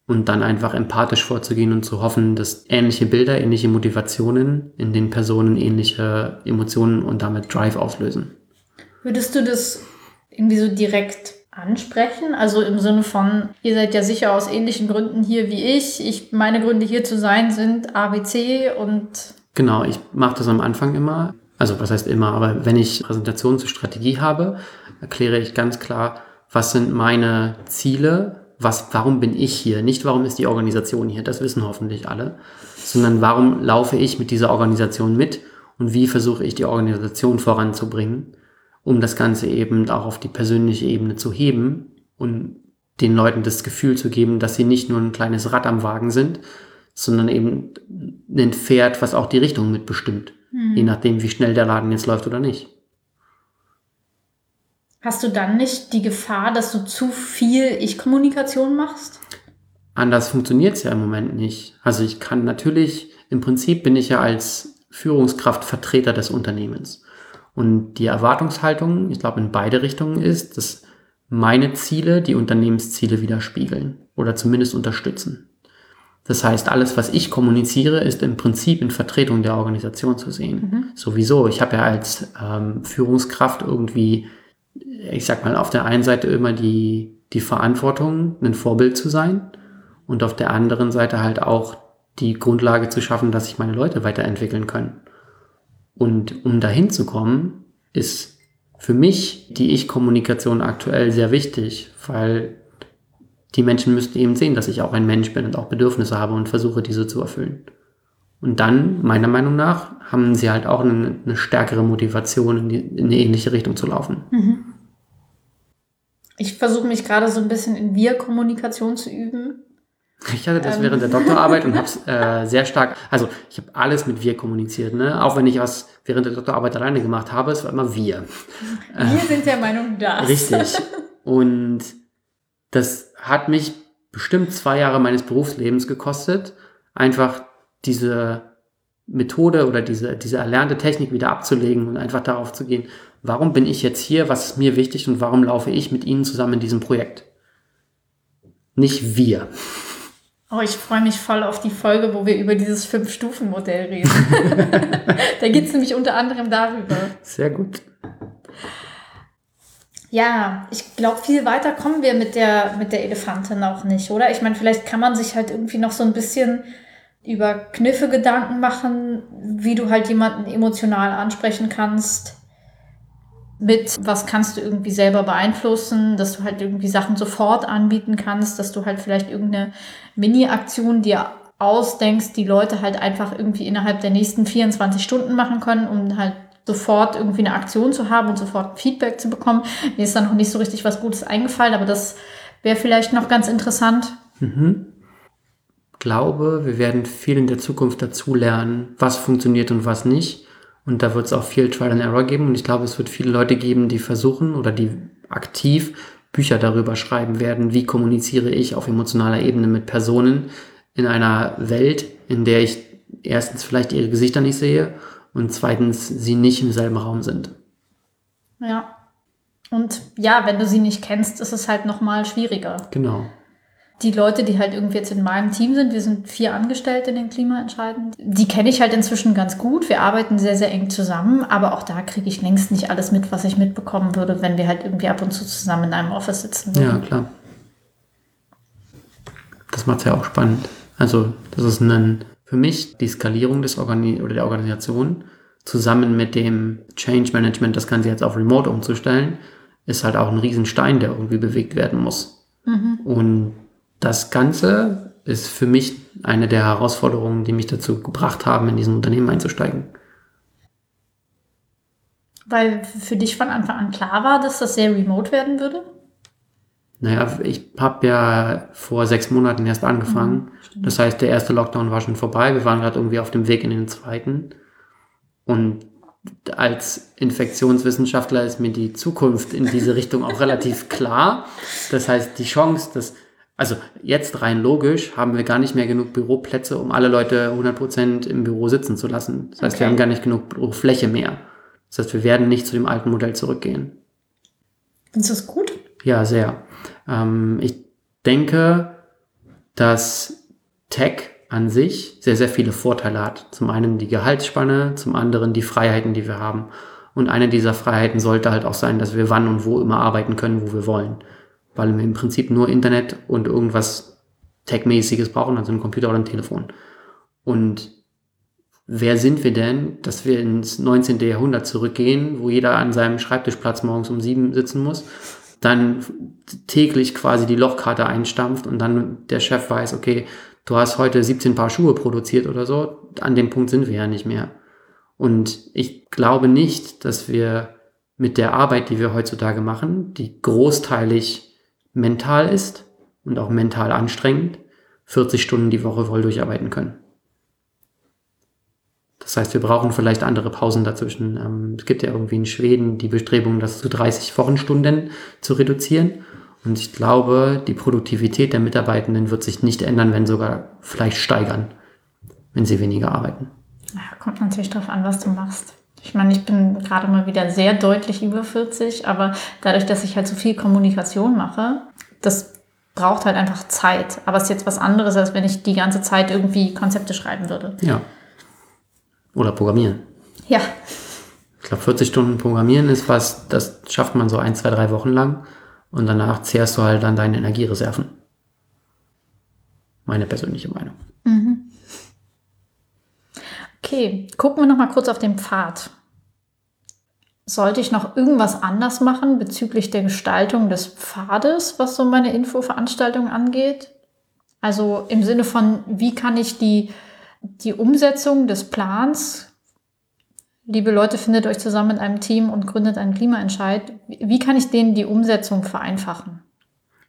und dann einfach empathisch vorzugehen und zu hoffen, dass ähnliche Bilder, ähnliche Motivationen in den Personen ähnliche Emotionen und damit Drive auslösen. Würdest du das irgendwie so direkt ansprechen? Also im Sinne von, ihr seid ja sicher aus ähnlichen Gründen hier wie ich. ich meine Gründe hier zu sein sind ABC und. Genau, ich mache das am Anfang immer. Also was heißt immer, aber wenn ich Präsentationen zur Strategie habe, erkläre ich ganz klar, was sind meine Ziele, was, warum bin ich hier? Nicht warum ist die Organisation hier, das wissen hoffentlich alle, sondern warum laufe ich mit dieser Organisation mit und wie versuche ich die Organisation voranzubringen um das Ganze eben auch auf die persönliche Ebene zu heben und den Leuten das Gefühl zu geben, dass sie nicht nur ein kleines Rad am Wagen sind, sondern eben ein Pferd, was auch die Richtung mitbestimmt, mhm. je nachdem, wie schnell der Laden jetzt läuft oder nicht. Hast du dann nicht die Gefahr, dass du zu viel Ich-Kommunikation machst? Anders funktioniert es ja im Moment nicht. Also ich kann natürlich, im Prinzip bin ich ja als Führungskraft Vertreter des Unternehmens. Und die Erwartungshaltung, ich glaube, in beide Richtungen ist, dass meine Ziele die Unternehmensziele widerspiegeln oder zumindest unterstützen. Das heißt, alles, was ich kommuniziere, ist im Prinzip in Vertretung der Organisation zu sehen. Mhm. Sowieso. Ich habe ja als ähm, Führungskraft irgendwie, ich sag mal, auf der einen Seite immer die, die Verantwortung, ein Vorbild zu sein und auf der anderen Seite halt auch die Grundlage zu schaffen, dass sich meine Leute weiterentwickeln können. Und um dahin zu kommen, ist für mich die Ich-Kommunikation aktuell sehr wichtig, weil die Menschen müssten eben sehen, dass ich auch ein Mensch bin und auch Bedürfnisse habe und versuche, diese zu erfüllen. Und dann, meiner Meinung nach, haben sie halt auch eine, eine stärkere Motivation, in, die, in, eine ähnliche Richtung zu laufen. Mhm. Ich versuche mich gerade so ein bisschen in Wir-Kommunikation zu üben. Ich hatte das ähm. während der Doktorarbeit und habe es äh, sehr stark, also ich habe alles mit wir kommuniziert, ne? Auch wenn ich was während der Doktorarbeit alleine gemacht habe, es war immer wir. Wir sind der Meinung das. Richtig. Und das hat mich bestimmt zwei Jahre meines Berufslebens gekostet, einfach diese Methode oder diese, diese erlernte Technik wieder abzulegen und einfach darauf zu gehen, warum bin ich jetzt hier, was ist mir wichtig und warum laufe ich mit Ihnen zusammen in diesem Projekt? Nicht wir. Oh, ich freue mich voll auf die Folge, wo wir über dieses Fünf-Stufen-Modell reden. da geht es nämlich unter anderem darüber. Sehr gut. Ja, ich glaube, viel weiter kommen wir mit der, mit der Elefantin auch nicht, oder? Ich meine, vielleicht kann man sich halt irgendwie noch so ein bisschen über Kniffe Gedanken machen, wie du halt jemanden emotional ansprechen kannst, mit, was kannst du irgendwie selber beeinflussen, dass du halt irgendwie Sachen sofort anbieten kannst, dass du halt vielleicht irgendeine Mini-Aktion dir ausdenkst, die Leute halt einfach irgendwie innerhalb der nächsten 24 Stunden machen können, um halt sofort irgendwie eine Aktion zu haben und sofort Feedback zu bekommen. Mir ist da noch nicht so richtig was Gutes eingefallen, aber das wäre vielleicht noch ganz interessant. Mhm. Glaube, wir werden viel in der Zukunft dazu lernen, was funktioniert und was nicht. Und da wird es auch viel Trial and Error geben. Und ich glaube, es wird viele Leute geben, die versuchen oder die aktiv Bücher darüber schreiben werden, wie kommuniziere ich auf emotionaler Ebene mit Personen in einer Welt, in der ich erstens vielleicht ihre Gesichter nicht sehe und zweitens sie nicht im selben Raum sind. Ja. Und ja, wenn du sie nicht kennst, ist es halt nochmal schwieriger. Genau die Leute, die halt irgendwie jetzt in meinem Team sind, wir sind vier Angestellte in den Klimaentscheiden, die kenne ich halt inzwischen ganz gut. Wir arbeiten sehr, sehr eng zusammen, aber auch da kriege ich längst nicht alles mit, was ich mitbekommen würde, wenn wir halt irgendwie ab und zu zusammen in einem Office sitzen würden. Ja, klar. Das macht es ja auch spannend. Also, das ist ein, für mich die Skalierung des Organi oder der Organisation zusammen mit dem Change Management, das Ganze jetzt auf Remote umzustellen, ist halt auch ein Riesenstein, der irgendwie bewegt werden muss. Mhm. Und das Ganze ist für mich eine der Herausforderungen, die mich dazu gebracht haben, in diesen Unternehmen einzusteigen. Weil für dich von Anfang an klar war, dass das sehr remote werden würde? Naja, ich habe ja vor sechs Monaten erst angefangen. Mhm, das heißt, der erste Lockdown war schon vorbei. Wir waren gerade irgendwie auf dem Weg in den zweiten. Und als Infektionswissenschaftler ist mir die Zukunft in diese Richtung auch relativ klar. Das heißt, die Chance, dass also jetzt rein logisch haben wir gar nicht mehr genug Büroplätze, um alle Leute 100% im Büro sitzen zu lassen. Das heißt, okay. wir haben gar nicht genug Bürofläche mehr. Das heißt, wir werden nicht zu dem alten Modell zurückgehen. Findest du das gut? Ja, sehr. Ähm, ich denke, dass Tech an sich sehr, sehr viele Vorteile hat. Zum einen die Gehaltsspanne, zum anderen die Freiheiten, die wir haben. Und eine dieser Freiheiten sollte halt auch sein, dass wir wann und wo immer arbeiten können, wo wir wollen weil wir im Prinzip nur Internet und irgendwas Tech-mäßiges brauchen, also ein Computer oder ein Telefon. Und wer sind wir denn, dass wir ins 19. Jahrhundert zurückgehen, wo jeder an seinem Schreibtischplatz morgens um sieben sitzen muss, dann täglich quasi die Lochkarte einstampft und dann der Chef weiß, okay, du hast heute 17 Paar Schuhe produziert oder so. An dem Punkt sind wir ja nicht mehr. Und ich glaube nicht, dass wir mit der Arbeit, die wir heutzutage machen, die großteilig mental ist und auch mental anstrengend, 40 Stunden die Woche voll durcharbeiten können. Das heißt, wir brauchen vielleicht andere Pausen dazwischen. Ähm, es gibt ja irgendwie in Schweden die Bestrebung, das zu 30 Wochenstunden zu reduzieren. Und ich glaube, die Produktivität der Mitarbeitenden wird sich nicht ändern, wenn sogar vielleicht steigern, wenn sie weniger arbeiten. Ja, kommt natürlich darauf an, was du machst. Ich meine, ich bin gerade mal wieder sehr deutlich über 40, aber dadurch, dass ich halt so viel Kommunikation mache, das braucht halt einfach Zeit. Aber es ist jetzt was anderes, als wenn ich die ganze Zeit irgendwie Konzepte schreiben würde. Ja. Oder programmieren. Ja. Ich glaube, 40 Stunden programmieren ist was, das schafft man so ein, zwei, drei Wochen lang und danach zehrst du halt an deine Energiereserven. Meine persönliche Meinung. Okay, gucken wir noch mal kurz auf den Pfad. Sollte ich noch irgendwas anders machen bezüglich der Gestaltung des Pfades, was so meine Infoveranstaltung angeht? Also im Sinne von, wie kann ich die, die Umsetzung des Plans, liebe Leute, findet euch zusammen in einem Team und gründet einen Klimaentscheid, wie kann ich denen die Umsetzung vereinfachen?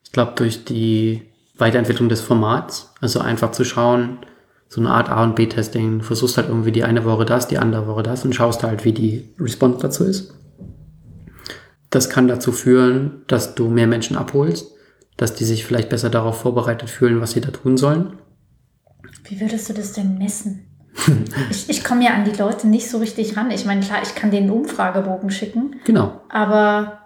Ich glaube, durch die Weiterentwicklung des Formats. Also einfach zu schauen, so eine Art A- und B-Testing. Versuchst halt irgendwie die eine Woche das, die andere Woche das und schaust halt, wie die Response dazu ist. Das kann dazu führen, dass du mehr Menschen abholst, dass die sich vielleicht besser darauf vorbereitet fühlen, was sie da tun sollen. Wie würdest du das denn messen? ich ich komme ja an die Leute nicht so richtig ran. Ich meine, klar, ich kann denen einen Umfragebogen schicken, Genau. aber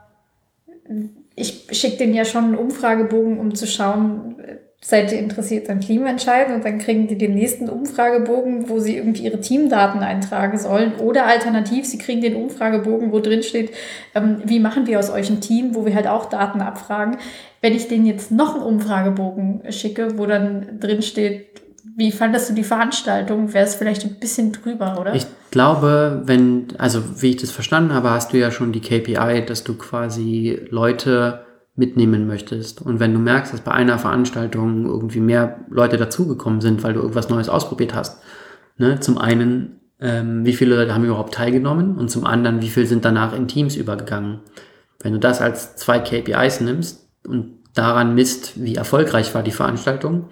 ich schicke denen ja schon einen Umfragebogen, um zu schauen, seid ihr interessiert an Klimaentscheiden und dann kriegen die den nächsten Umfragebogen, wo sie irgendwie ihre Teamdaten eintragen sollen oder alternativ, sie kriegen den Umfragebogen, wo drin steht, ähm, wie machen wir aus euch ein Team, wo wir halt auch Daten abfragen. Wenn ich denen jetzt noch einen Umfragebogen schicke, wo dann drin steht, wie fandest du die Veranstaltung, wäre es vielleicht ein bisschen drüber, oder? Ich glaube, wenn, also wie ich das verstanden habe, hast du ja schon die KPI, dass du quasi Leute mitnehmen möchtest. Und wenn du merkst, dass bei einer Veranstaltung irgendwie mehr Leute dazugekommen sind, weil du irgendwas Neues ausprobiert hast, ne, zum einen, ähm, wie viele Leute haben überhaupt teilgenommen und zum anderen, wie viele sind danach in Teams übergegangen. Wenn du das als zwei KPIs nimmst und daran misst, wie erfolgreich war die Veranstaltung,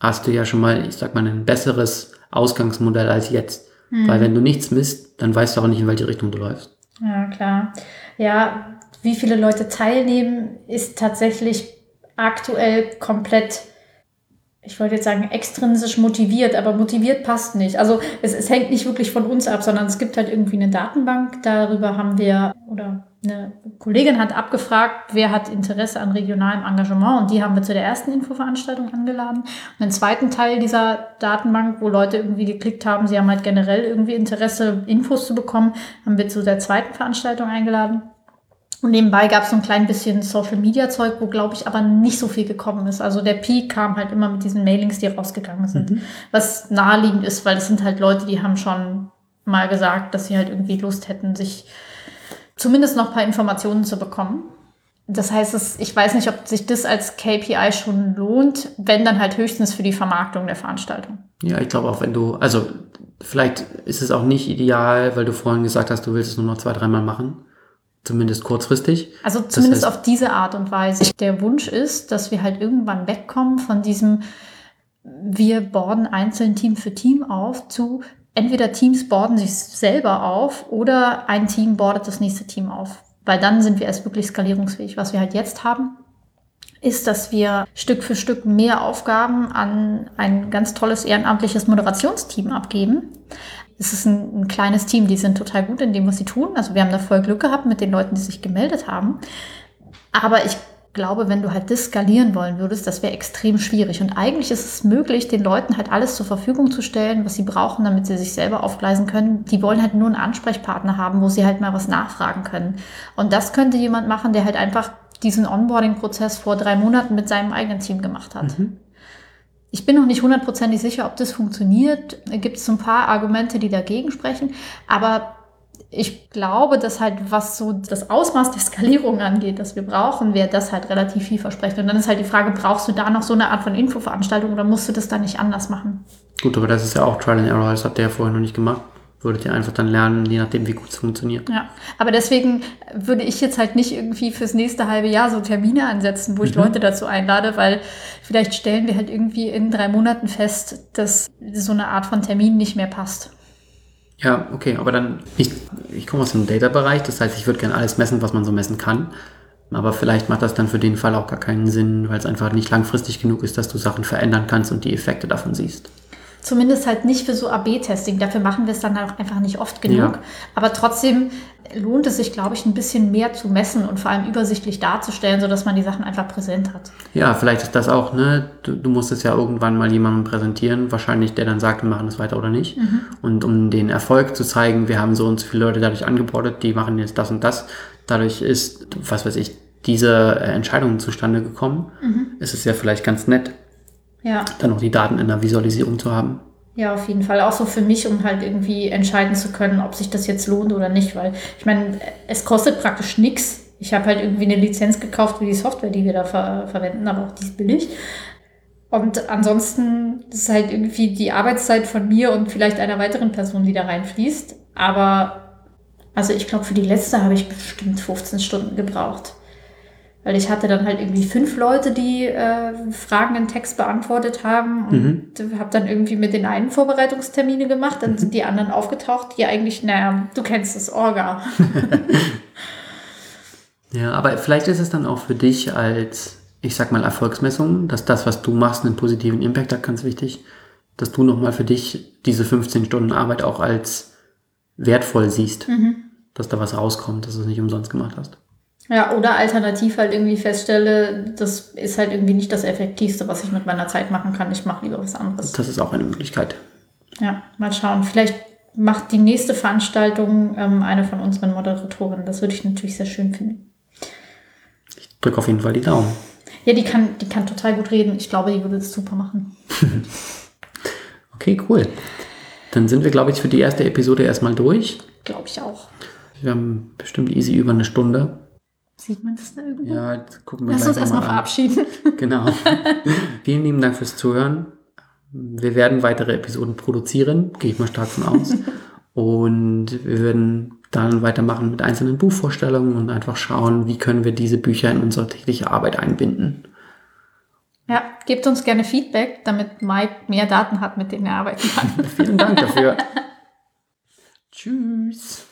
hast du ja schon mal, ich sag mal, ein besseres Ausgangsmodell als jetzt. Weil wenn du nichts misst, dann weißt du auch nicht, in welche Richtung du läufst. Ja, klar. Ja, wie viele Leute teilnehmen, ist tatsächlich aktuell komplett, ich wollte jetzt sagen, extrinsisch motiviert, aber motiviert passt nicht. Also es, es hängt nicht wirklich von uns ab, sondern es gibt halt irgendwie eine Datenbank. Darüber haben wir, oder eine Kollegin hat abgefragt, wer hat Interesse an regionalem Engagement und die haben wir zu der ersten Infoveranstaltung angeladen. Und den zweiten Teil dieser Datenbank, wo Leute irgendwie geklickt haben, sie haben halt generell irgendwie Interesse, Infos zu bekommen, haben wir zu der zweiten Veranstaltung eingeladen. Und nebenbei gab es so ein klein bisschen Social-Media-Zeug, wo, glaube ich, aber nicht so viel gekommen ist. Also der Peak kam halt immer mit diesen Mailings, die rausgegangen sind. Mhm. Was naheliegend ist, weil das sind halt Leute, die haben schon mal gesagt, dass sie halt irgendwie Lust hätten, sich zumindest noch ein paar Informationen zu bekommen. Das heißt, es, ich weiß nicht, ob sich das als KPI schon lohnt, wenn dann halt höchstens für die Vermarktung der Veranstaltung. Ja, ich glaube auch, wenn du, also vielleicht ist es auch nicht ideal, weil du vorhin gesagt hast, du willst es nur noch zwei, dreimal machen. Zumindest kurzfristig. Also zumindest heißt- auf diese Art und Weise. Der Wunsch ist, dass wir halt irgendwann wegkommen von diesem, wir borden einzeln Team für Team auf, zu entweder Teams borden sich selber auf oder ein Team bordet das nächste Team auf. Weil dann sind wir erst wirklich skalierungsfähig. Was wir halt jetzt haben, ist, dass wir Stück für Stück mehr Aufgaben an ein ganz tolles ehrenamtliches Moderationsteam abgeben. Es ist ein, ein kleines Team, die sind total gut in dem, was sie tun. Also wir haben da voll Glück gehabt mit den Leuten, die sich gemeldet haben. Aber ich glaube, wenn du halt das skalieren wollen würdest, das wäre extrem schwierig. Und eigentlich ist es möglich, den Leuten halt alles zur Verfügung zu stellen, was sie brauchen, damit sie sich selber aufgleisen können. Die wollen halt nur einen Ansprechpartner haben, wo sie halt mal was nachfragen können. Und das könnte jemand machen, der halt einfach diesen Onboarding-Prozess vor drei Monaten mit seinem eigenen Team gemacht hat. Ich bin noch nicht hundertprozentig sicher, ob das funktioniert. Da gibt es ein paar Argumente, die dagegen sprechen. Aber ich glaube, dass halt, was so das Ausmaß der Skalierung angeht, das wir brauchen, wäre das halt relativ vielversprechend. Und dann ist halt die Frage, brauchst du da noch so eine Art von Infoveranstaltung oder musst du das dann nicht anders machen? Gut, aber das ist ja auch Trial and Error, das ihr ja vorher noch nicht gemacht. Würdet ihr einfach dann lernen, je nachdem, wie gut es funktioniert. Ja, aber deswegen würde ich jetzt halt nicht irgendwie fürs nächste halbe Jahr so Termine ansetzen, wo ich Leute dazu einlade, weil vielleicht stellen wir halt irgendwie in drei Monaten fest, dass so eine Art von Termin nicht mehr passt. Ja, okay, aber dann, ich, ich komme aus dem Data-Bereich, das heißt, ich würde gerne alles messen, was man so messen kann. Aber vielleicht macht das dann für den Fall auch gar keinen Sinn, weil es einfach nicht langfristig genug ist, dass du Sachen verändern kannst und die Effekte davon siehst. Zumindest halt nicht für so AB-Testing. Dafür machen wir es dann auch einfach nicht oft genug. Ja. Aber trotzdem lohnt es sich, glaube ich, ein bisschen mehr zu messen und vor allem übersichtlich darzustellen, sodass man die Sachen einfach präsent hat. Ja, vielleicht ist das auch, ne? Du, du musst es ja irgendwann mal jemandem präsentieren, wahrscheinlich der dann sagt, wir machen das weiter oder nicht. Und um den Erfolg zu zeigen, wir haben so und so viele Leute dadurch angebordet, die machen jetzt das und das. Dadurch ist, was weiß ich, diese äh, Entscheidung zustande gekommen. Ist es ja vielleicht ganz nett, Ja. dann auch die Daten in der Visualisierung zu haben. Ja, auf jeden Fall. Auch so für mich, um halt irgendwie entscheiden zu können, ob sich das jetzt lohnt oder nicht. Weil ich meine, es kostet praktisch nichts. Ich habe halt irgendwie eine Lizenz gekauft für die Software, die wir da ver verwenden, aber auch die ist billig. Und ansonsten ist halt irgendwie die Arbeitszeit von mir und vielleicht einer weiteren Person, die da reinfließt. Aber also ich glaube, für die letzte habe ich bestimmt 15 Stunden gebraucht. Weil ich hatte dann halt irgendwie fünf Leute, die äh, Fragen in Text beantwortet haben und mhm. habe dann irgendwie mit den einen Vorbereitungstermine gemacht. Dann mhm. sind die anderen aufgetaucht, die eigentlich, naja, du kennst das Orga. ja, aber vielleicht ist es dann auch für dich als, ich sag mal, Erfolgsmessung, dass das, was du machst, einen positiven Impact hat, ganz wichtig, dass du nochmal für dich diese 15 Stunden Arbeit auch als wertvoll siehst, mhm. dass da was rauskommt, dass du es nicht umsonst gemacht hast. Ja, oder alternativ halt irgendwie feststelle, das ist halt irgendwie nicht das Effektivste, was ich mit meiner Zeit machen kann. Ich mache lieber was anderes. Das ist auch eine Möglichkeit. Ja, mal schauen. Vielleicht macht die nächste Veranstaltung ähm, eine von unseren Moderatorinnen. Das würde ich natürlich sehr schön finden. Ich drücke auf jeden Fall die Daumen. Ja, die kann, die kann total gut reden. Ich glaube, die würde es super machen. okay, cool. Dann sind wir, glaube ich, für die erste Episode erstmal durch. Glaube ich auch. Wir haben bestimmt easy über eine Stunde. Sieht man das da irgendwo? Ja, gucken wir Lass uns erstmal verabschieden. Genau. Vielen lieben Dank fürs Zuhören. Wir werden weitere Episoden produzieren, gehe ich mal stark von aus. und wir werden dann weitermachen mit einzelnen Buchvorstellungen und einfach schauen, wie können wir diese Bücher in unsere tägliche Arbeit einbinden. Ja, gebt uns gerne Feedback, damit Mike mehr Daten hat, mit denen er arbeiten kann. Vielen Dank dafür. Tschüss.